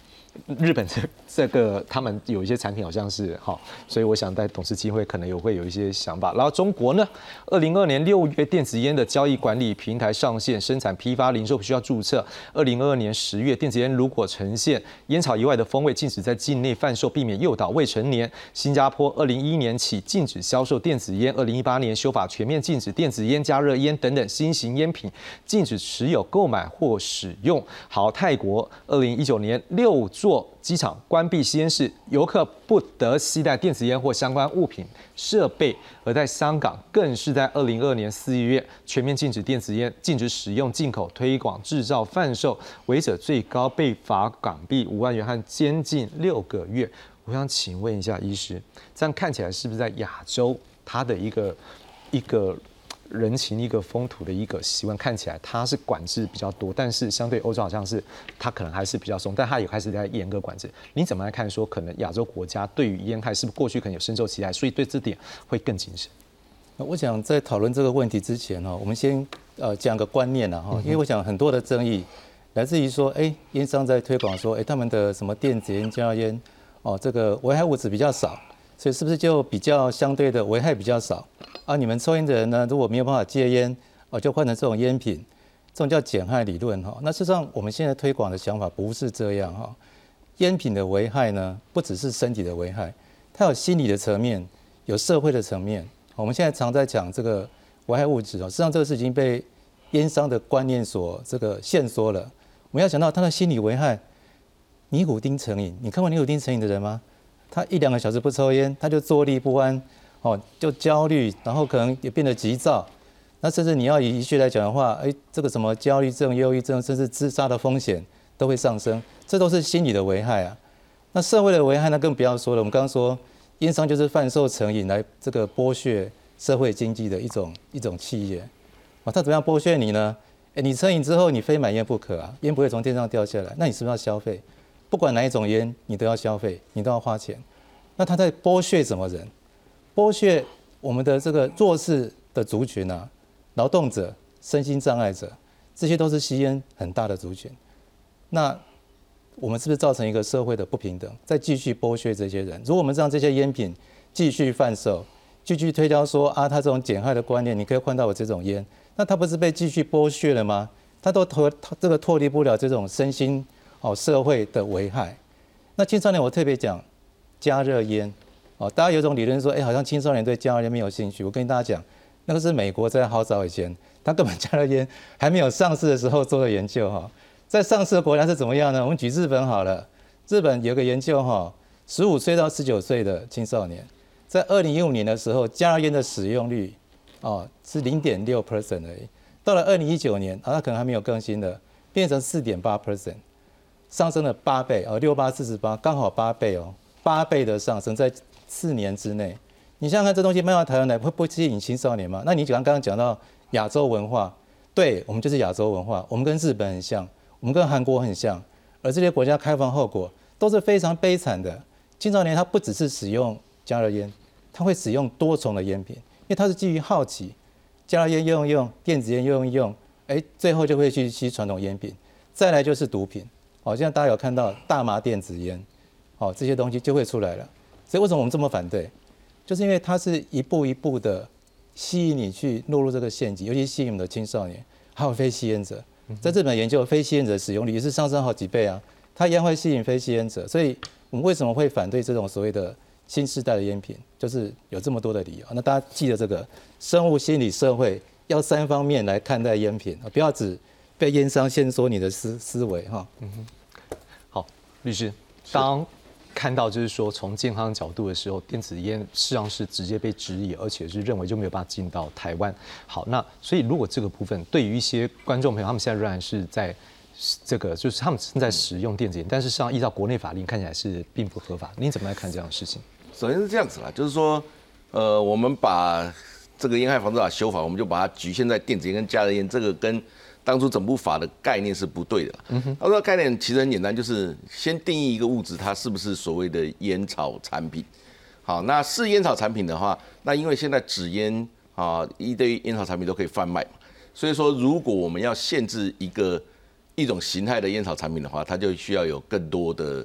日本这这个他们有一些产品好像是好，所以我想在董事机会可能有会有一些想法。然后中国呢，二零二年六月电子烟的交易管理平台上线，生产、批发、零售需要注册。二零二二年十月，电子烟如果呈现烟草以外的风味，禁止在境内贩售，避免诱导未成年。新加坡二零一一年起禁止销售电子烟，二零一八年修法全面禁止电子烟、加热烟等等新型烟品，禁止持有、购买或使用。好，泰国二零一九年六。做机场关闭吸烟室，游客不得携带电子烟或相关物品设备；而在香港，更是在二零二年四月全面禁止电子烟，禁止使用、进口、推广、制造、贩售，违者最高被罚港币五万元和监禁六个月。我想请问一下医师，这样看起来是不是在亚洲，它的一个一个？人情一个风土的一个习惯，看起来它是管制比较多，但是相对欧洲好像是它可能还是比较松，但它也开始在严格管制。你怎么来看？说可能亚洲国家对于烟害是不是过去可能有深受期待，所以对这点会更谨慎？我想在讨论这个问题之前呢，我们先呃讲个观念了哈，因为我想很多的争议来自于说，哎，烟商在推广说，哎，他们的什么电子烟、加烟哦，这个危害物质比较少。所以是不是就比较相对的危害比较少啊？你们抽烟的人呢，如果没有办法戒烟，哦，就换成这种烟品，这种叫减害理论哈。那事实上我们现在推广的想法不是这样哈。烟品的危害呢，不只是身体的危害，它有心理的层面，有社会的层面。我们现在常在讲这个危害物质哦，实际上这个事情被烟商的观念所这个限缩了。我们要想到他的心理危害，尼古丁成瘾，你看过尼古丁成瘾的人吗？他一两个小时不抽烟，他就坐立不安，哦，就焦虑，然后可能也变得急躁。那甚至你要以医学来讲的话，哎，这个什么焦虑症、忧郁症，甚至自杀的风险都会上升，这都是心理的危害啊。那社会的危害呢，更不要说了。我们刚刚说，烟商就是贩售成瘾来这个剥削社会经济的一种一种企业啊。他怎么样剥削你呢？哎，你成瘾之后，你非买烟不可啊，烟不会从天上掉下来，那你是不是要消费？不管哪一种烟，你都要消费，你都要花钱。那他在剥削什么人？剥削我们的这个弱势的族群啊，劳动者、身心障碍者，这些都是吸烟很大的族群。那我们是不是造成一个社会的不平等？再继续剥削这些人？如果我们让这些烟品继续贩售，继续推销说啊，他这种减害的观念，你可以换到我这种烟，那他不是被继续剥削了吗？他都脱他这个脱离不了这种身心。哦，社会的危害。那青少年，我特别讲加热烟。哦，大家有种理论说，哎，好像青少年对加热烟没有兴趣。我跟大家讲，那个是美国在好早以前，他根本加热烟还没有上市的时候做的研究哈。在上市的国家是怎么样呢？我们举日本好了。日本有个研究哈，十五岁到十九岁的青少年，在二零一五年的时候，加热烟的使用率哦是零点六 percent 而已。到了二零一九年，啊，它可能还没有更新的，变成四点八 percent。上升了八倍哦，六八四十八，刚好八倍哦，八倍的上升在四年之内。你想想看，这东西卖到台湾来会不会吸引青少年吗？那你刚刚讲到亚洲文化，对我们就是亚洲文化，我们跟日本很像，我们跟韩国很像，而这些国家开放后果都是非常悲惨的。青少年他不只是使用加热烟，他会使用多重的烟品，因为他是基于好奇，加热烟用一用，电子烟用一用，哎，最后就会去吸传统烟品，再来就是毒品。好，现在大家有看到大麻电子烟，好这些东西就会出来了。所以为什么我们这么反对？就是因为它是一步一步的吸引你去落入这个陷阱，尤其吸引我们的青少年，还有非吸烟者。在日本研究，非吸烟者使用率也是上升好几倍啊。它一样会吸引非吸烟者，所以我们为什么会反对这种所谓的新时代的烟品？就是有这么多的理由。那大家记得这个生物心理社会要三方面来看待烟品啊，不要只。被烟商先说你的思思维哈，嗯哼，好，律师，当看到就是说从健康角度的时候，电子烟实际上是直接被质疑，而且是认为就没有办法进到台湾。好，那所以如果这个部分对于一些观众朋友，他们现在仍然是在这个就是他们正在使用电子烟，但是实际上依照国内法令看起来是并不合法。你怎么来看这样的事情？首先是这样子啦，就是说，呃，我们把这个烟害防治法修法，我们就把它局限在电子烟跟加热烟，这个跟当初整部法的概念是不对的。他说概念其实很简单，就是先定义一个物质，它是不是所谓的烟草产品。好，那是烟草产品的话，那因为现在纸烟啊一堆烟草产品都可以贩卖嘛，所以说如果我们要限制一个一种形态的烟草产品的话，它就需要有更多的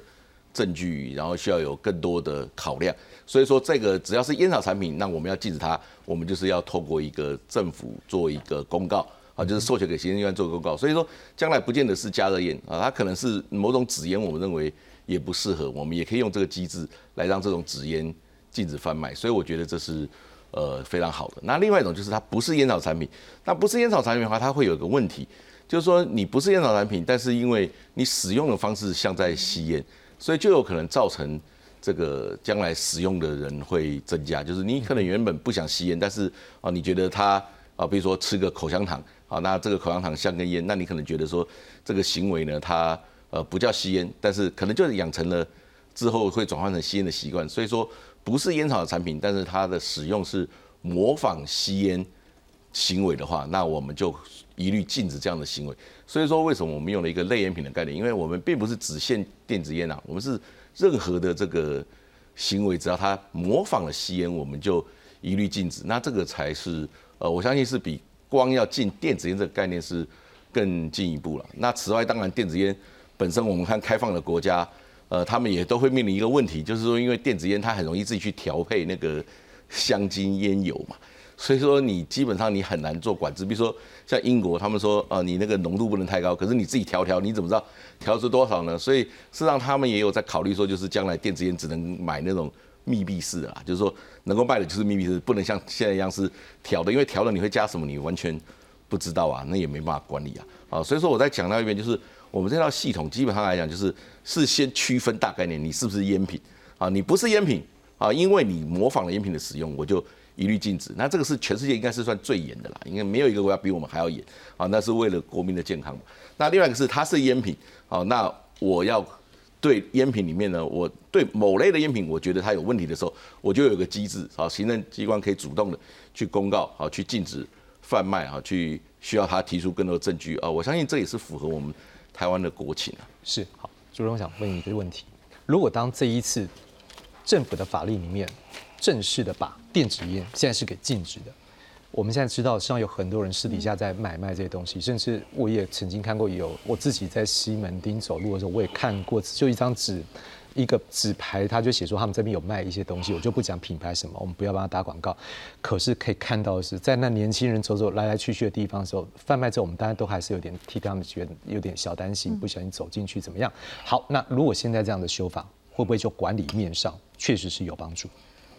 证据，然后需要有更多的考量。所以说这个只要是烟草产品，那我们要禁止它，我们就是要透过一个政府做一个公告。啊，就是授权给行政院做公告，所以说将来不见得是加热烟啊，它可能是某种纸烟，我们认为也不适合，我们也可以用这个机制来让这种纸烟禁止贩卖，所以我觉得这是呃非常好的。那另外一种就是它不是烟草产品，那不是烟草产品的话，它会有一个问题，就是说你不是烟草产品，但是因为你使用的方式像在吸烟，所以就有可能造成这个将来使用的人会增加，就是你可能原本不想吸烟，但是啊你觉得它啊比如说吃个口香糖。好，那这个口香糖像根烟，那你可能觉得说这个行为呢，它呃不叫吸烟，但是可能就是养成了之后会转换成吸烟的习惯。所以说不是烟草的产品，但是它的使用是模仿吸烟行为的话，那我们就一律禁止这样的行为。所以说为什么我们用了一个类烟品的概念？因为我们并不是只限电子烟啊，我们是任何的这个行为，只要它模仿了吸烟，我们就一律禁止。那这个才是呃，我相信是比。光要进电子烟这个概念是更进一步了。那此外，当然电子烟本身，我们看开放的国家，呃，他们也都会面临一个问题，就是说，因为电子烟它很容易自己去调配那个香精烟油嘛，所以说你基本上你很难做管制。比如说像英国，他们说呃你那个浓度不能太高，可是你自己调调，你怎么知道调出多少呢？所以事实上他们也有在考虑说，就是将来电子烟只能买那种密闭式啊，就是说能够卖的就是密闭式，不能像现在一样是调的，因为调了你会加什么，你完全不知道啊，那也没办法管理啊。啊，所以说我在讲到一遍，就是我们这套系统基本上来讲，就是是先区分大概念，你是不是烟品啊？你不是烟品啊，因为你模仿了烟品的使用，我就一律禁止。那这个是全世界应该是算最严的啦，应该没有一个国家比我们还要严啊。那是为了国民的健康。那另外一个是它是烟品啊，那我要对烟品里面呢，我对某类的烟品，我觉得它有问题的时候，我就有个机制啊，行政机关可以主动的去公告啊，去禁止贩卖啊，去。需要他提出更多证据啊！我相信这也是符合我们台湾的国情啊。是好，主任，我想问你一个问题：如果当这一次政府的法律里面正式的把电子烟现在是给禁止的，我们现在知道，实际上有很多人私底下在买卖这些东西，甚至我也曾经看过有我自己在西门町走路的时候，我也看过，就一张纸。一个纸牌，他就写说他们这边有卖一些东西，我就不讲品牌什么，我们不要帮他打广告。可是可以看到的是，在那年轻人走走来来去去的地方的时候，贩卖者我们当然都还是有点替他们觉得有点小担心，不小心走进去怎么样？好，那如果现在这样的修法，会不会就管理面上确实是有帮助？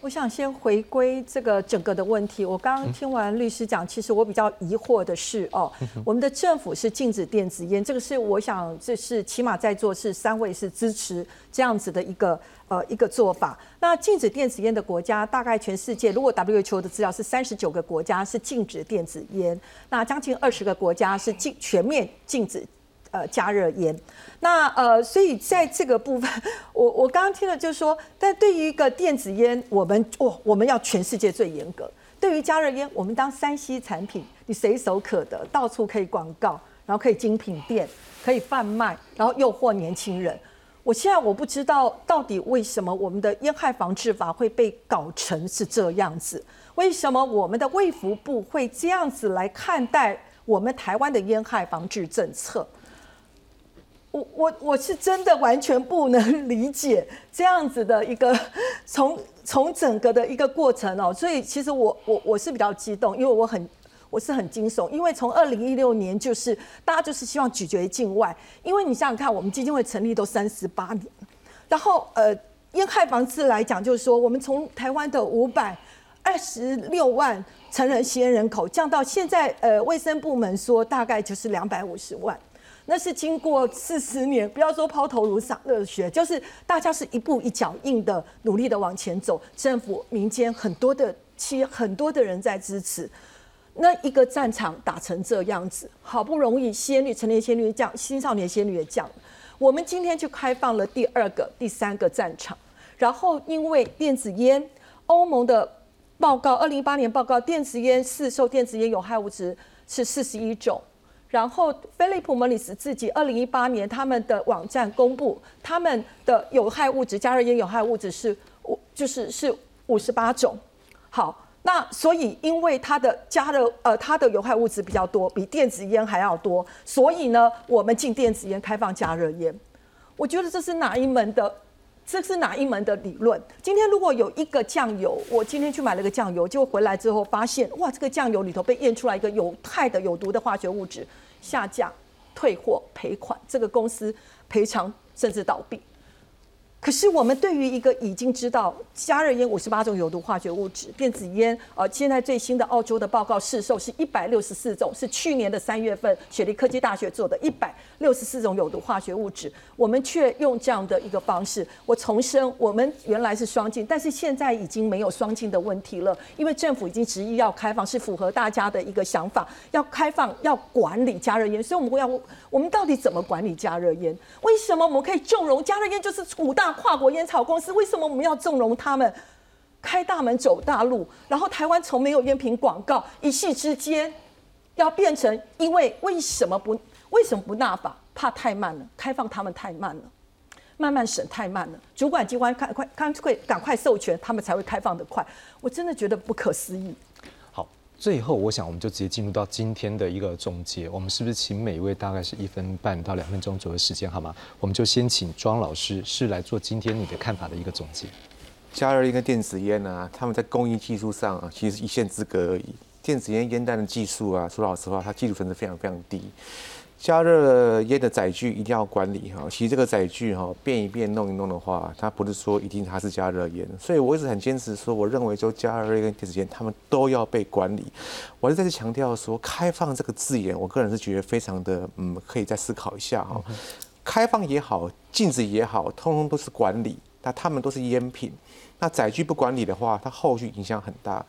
我想先回归这个整个的问题。我刚刚听完律师讲，其实我比较疑惑的是，哦，我们的政府是禁止电子烟，这个是我想这是起码在座是三位是支持这样子的一个呃一个做法。那禁止电子烟的国家，大概全世界如果 WHO 的资料是三十九个国家是禁止电子烟，那将近二十个国家是禁全面禁止。呃，加热烟，那呃，所以在这个部分，我我刚刚听了就是说，但对于一个电子烟，我们哦，我们要全世界最严格。对于加热烟，我们当三 C 产品，你随手可得，到处可以广告，然后可以精品店，可以贩卖，然后诱惑年轻人。我现在我不知道到底为什么我们的烟害防治法会被搞成是这样子，为什么我们的卫福部会这样子来看待我们台湾的烟害防治政策？我我我是真的完全不能 理解这样子的一个从从整个的一个过程哦，所以其实我我我是比较激动，因为我很我是很惊悚，因为从二零一六年就是大家就是希望咀嚼境外，因为你想想看，我们基金会成立都三十八年，然后呃烟害防治来讲，就是说我们从台湾的五百二十六万成人吸烟人口降到现在呃卫生部门说大概就是两百五十万。那是经过四十年，不要说抛头颅洒热血，就是大家是一步一脚印的努力的往前走，政府、民间很多的企很多的人在支持，那一个战场打成这样子，好不容易仙女、成年仙女降，青少年仙女也降，我们今天就开放了第二个、第三个战场，然后因为电子烟，欧盟的报告，二零一八年报告，电子烟是受电子烟有害物质是四十一种。然后，菲利普·莫里斯自己二零一八年他们的网站公布，他们的有害物质，加热烟有害物质是五，就是是五十八种。好，那所以因为它的加热，呃，它的有害物质比较多，比电子烟还要多，所以呢，我们禁电子烟，开放加热烟。我觉得这是哪一门的？这是哪一门的理论？今天如果有一个酱油，我今天去买了个酱油，结果回来之后发现，哇，这个酱油里头被验出来一个有害的、有毒的化学物质，下架、退货、赔款，这个公司赔偿甚至倒闭。可是我们对于一个已经知道加热烟五十八种有毒化学物质，电子烟呃，现在最新的澳洲的报告市售是一百六十四种，是去年的三月份雪梨科技大学做的，一百六十四种有毒化学物质，我们却用这样的一个方式。我重申，我们原来是双禁，但是现在已经没有双禁的问题了，因为政府已经执意要开放，是符合大家的一个想法，要开放要管理加热烟，所以我们要我们到底怎么管理加热烟？为什么我们可以纵容加热烟？就是五大。跨国烟草公司为什么我们要纵容他们开大门走大路？然后台湾从没有烟品广告，一夕之间要变成，因为为什么不为什么不纳法？怕太慢了，开放他们太慢了，慢慢审太慢了，主管机关赶快赶快赶快授权，他们才会开放的快。我真的觉得不可思议。最后，我想我们就直接进入到今天的一个总结。我们是不是请每一位大概是一分半到两分钟左右时间，好吗？我们就先请庄老师是来做今天你的看法的一个总结。加热烟跟电子烟啊，他们在工艺技术上啊，其实一线之隔而已。电子烟烟弹的技术啊，说老实话，它技术分是非常非常低。加热烟的载具一定要管理哈，其实这个载具哈变一变弄一弄的话，它不是说一定它是加热烟，所以我一直很坚持说，我认为就加热烟跟电子烟，它们都要被管理。我是再次强调说，开放这个字眼，我个人是觉得非常的嗯，可以再思考一下哈。开放也好，禁止也好，通通都是管理，那它们都是烟品。那载具不管理的话，它后续影响很大。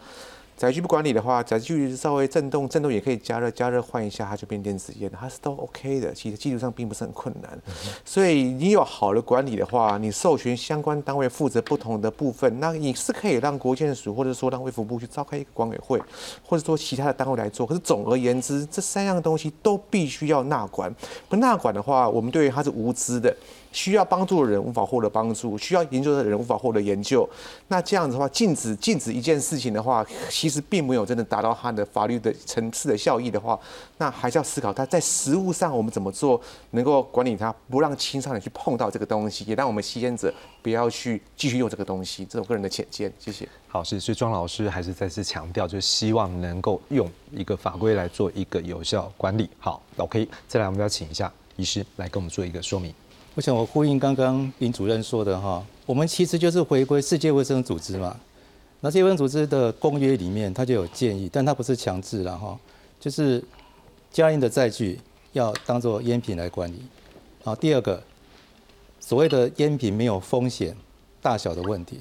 载具不管理的话，载具稍微震动，震动也可以加热，加热换一下它就变电子烟，它是都 OK 的。其实技术上并不是很困难，所以你有好的管理的话，你授权相关单位负责不同的部分，那你是可以让国建署或者说让卫福部去召开一个管委会，或者说其他的单位来做。可是总而言之，这三样东西都必须要纳管，不纳管的话，我们对于它是无知的。需要帮助的人无法获得帮助，需要研究的人无法获得研究。那这样子的话，禁止禁止一件事情的话，其实并没有真的达到它的法律的层次的效益的话，那还是要思考它在实物上我们怎么做，能够管理它，不让青少年去碰到这个东西，也让我们吸烟者不要去继续用这个东西。这是我个人的浅见。谢谢。好，是所以庄老师还是再次强调，就希望能够用一个法规来做一个有效管理。好，OK，再来我们要请一下医师来跟我们做一个说明。我想我呼应刚刚林主任说的哈，我们其实就是回归世界卫生组织嘛。那世界卫生组织的公约里面，它就有建议，但它不是强制了哈，就是家人的载具要当做烟品来管理。好，第二个，所谓的烟品没有风险大小的问题，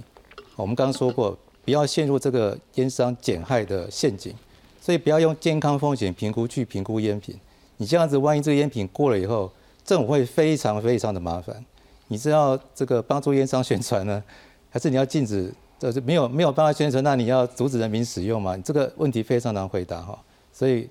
我们刚刚说过，不要陷入这个烟商减害的陷阱，所以不要用健康风险评估去评估烟品。你这样子，万一这个烟品过了以后，政府会非常非常的麻烦，你是要这个帮助烟商宣传呢，还是你要禁止？这是没有没有办法宣传，那你要阻止人民使用嘛？这个问题非常难回答哈。所以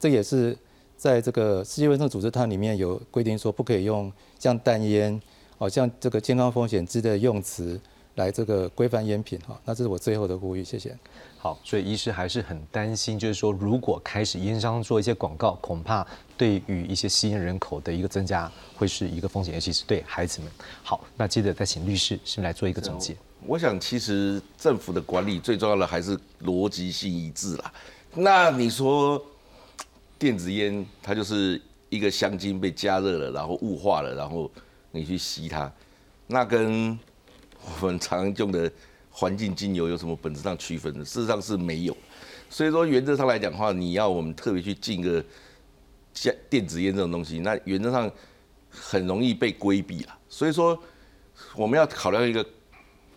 这也是在这个世界卫生组织它里面有规定说，不可以用像淡烟，哦像这个健康风险之类的用词来这个规范烟品哈。那这是我最后的呼吁，谢谢。好，所以医师还是很担心，就是说，如果开始烟商做一些广告，恐怕对于一些吸烟人口的一个增加，会是一个风险，尤其是对孩子们。好，那接着再请律师先来做一个总结。我想，其实政府的管理最重要的还是逻辑性一致啦。那你说电子烟，它就是一个香精被加热了，然后雾化了，然后你去吸它，那跟我们常用的。环境精油有什么本质上区分的？事实上是没有，所以说原则上来讲的话，你要我们特别去禁个像电子烟这种东西，那原则上很容易被规避了。所以说我们要考量一个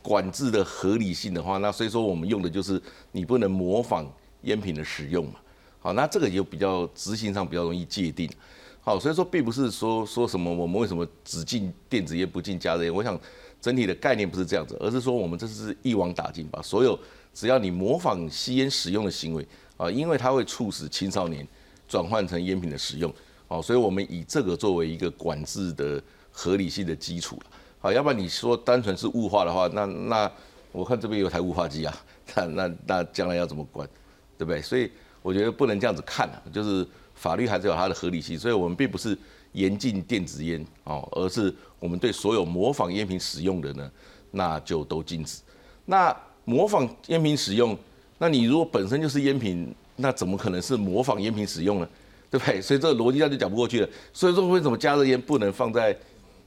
管制的合理性的话，那所以说我们用的就是你不能模仿烟品的使用嘛。好，那这个就比较执行上比较容易界定。好，所以说并不是说说什么我们为什么只禁电子烟不禁加热烟，我想。整体的概念不是这样子，而是说我们这是一网打尽，把所有只要你模仿吸烟使用的行为啊，因为它会促使青少年转换成烟品的使用，哦，所以我们以这个作为一个管制的合理性的基础了，好，要不然你说单纯是雾化的话，那那我看这边有台雾化机啊，那那那将来要怎么管，对不对？所以我觉得不能这样子看啊，就是法律还是有它的合理性，所以我们并不是。严禁电子烟哦，而是我们对所有模仿烟品使用的呢，那就都禁止。那模仿烟品使用，那你如果本身就是烟品，那怎么可能是模仿烟品使用呢？对不对？所以这个逻辑上就讲不过去了。所以说为什么加热烟不能放在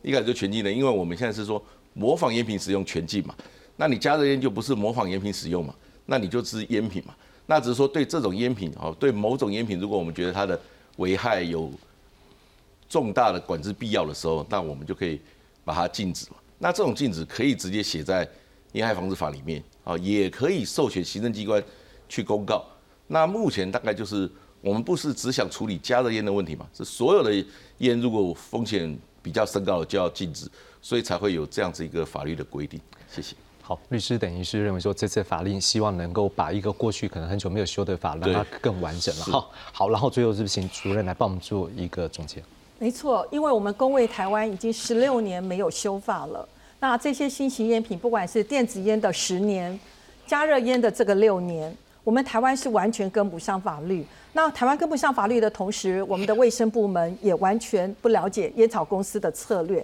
一开始就全禁呢？因为我们现在是说模仿烟品使用全禁嘛。那你加热烟就不是模仿烟品使用嘛？那你就是烟品嘛？那只是说对这种烟品哦，对某种烟品，如果我们觉得它的危害有。重大的管制必要的时候，那我们就可以把它禁止嘛。那这种禁止可以直接写在烟害防治法里面啊，也可以授权行政机关去公告。那目前大概就是我们不是只想处理加热烟的问题嘛，是所有的烟如果风险比较升高了就要禁止，所以才会有这样子一个法律的规定。谢谢。好，律师等于是认为说这次法令希望能够把一个过去可能很久没有修的法让它更完整了。好，好，然后最后是不是请主任来帮我们做一个总结？没错，因为我们工卫台湾已经十六年没有修法了。那这些新型烟品，不管是电子烟的十年，加热烟的这个六年，我们台湾是完全跟不上法律。那台湾跟不上法律的同时，我们的卫生部门也完全不了解烟草公司的策略。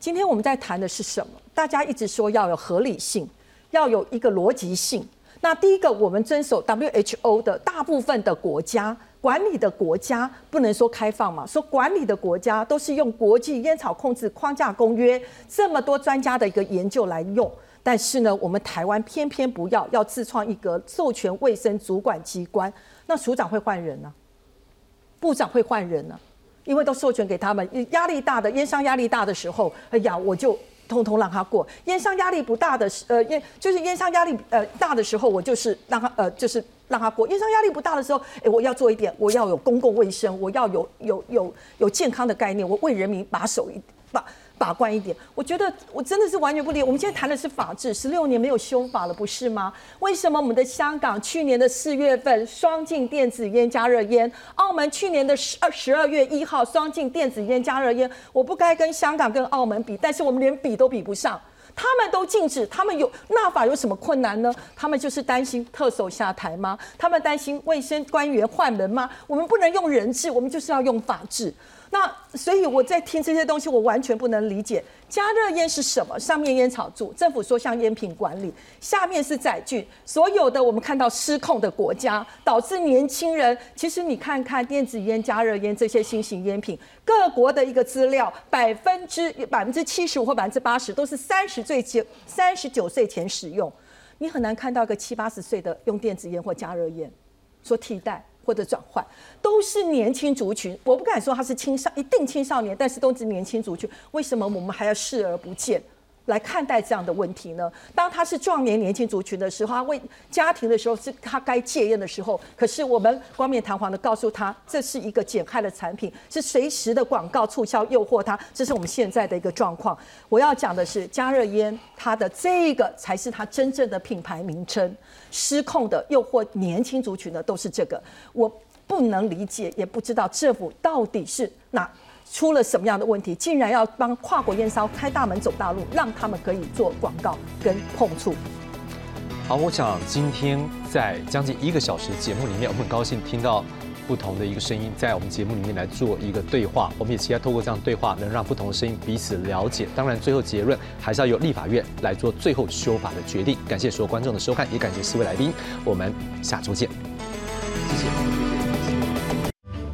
今天我们在谈的是什么？大家一直说要有合理性，要有一个逻辑性。那第一个，我们遵守 WHO 的大部分的国家管理的国家，不能说开放嘛，说管理的国家都是用国际烟草控制框架公约这么多专家的一个研究来用。但是呢，我们台湾偏偏不要，要自创一个授权卫生主管机关，那署长会换人呢，部长会换人呢，因为都授权给他们，压力大的烟商压力大的时候，哎呀，我就。通通让他过，烟商压力不大的时，呃，烟就是烟商压力呃大的时候，我就是让他呃就是让他过。烟商压力不大的时候，哎，我要做一点，我要有公共卫生，我要有有有有健康的概念，我为人民把守一把。把关一点，我觉得我真的是完全不理。我们现在谈的是法治，十六年没有修法了，不是吗？为什么我们的香港去年的四月份双禁电子烟加热烟，澳门去年的十二十二月一号双禁电子烟加热烟？我不该跟香港跟澳门比，但是我们连比都比不上。他们都禁止，他们有纳法有什么困难呢？他们就是担心特首下台吗？他们担心卫生官员换人吗？我们不能用人治，我们就是要用法治。那所以我在听这些东西，我完全不能理解。加热烟是什么？上面烟草柱，政府说像烟品管理，下面是载具。所有的我们看到失控的国家，导致年轻人。其实你看看电子烟、加热烟这些新型烟品，各国的一个资料，百分之百分之七十五或百分之八十都是三十岁前、三十九岁前使用。你很难看到个七八十岁的用电子烟或加热烟说替代。或者转换都是年轻族群，我不敢说他是青少，一定青少年，但是都是年轻族群。为什么我们还要视而不见？来看待这样的问题呢？当他是壮年年轻族群的时候，他为家庭的时候是他该戒烟的时候。可是我们冠冕堂皇的告诉他，这是一个减害的产品，是随时的广告促销诱惑他。这是我们现在的一个状况。我要讲的是加热烟，它的这个才是它真正的品牌名称。失控的诱惑年轻族群的都是这个，我不能理解，也不知道政府到底是哪。出了什么样的问题，竟然要帮跨国烟商开大门走大路，让他们可以做广告跟碰触？好，我想今天在将近一个小时节目里面，我们很高兴听到不同的一个声音，在我们节目里面来做一个对话。我们也期待透过这样对话，能让不同的声音彼此了解。当然，最后结论还是要由立法院来做最后修法的决定。感谢所有观众的收看，也感谢四位来宾。我们下周见。谢谢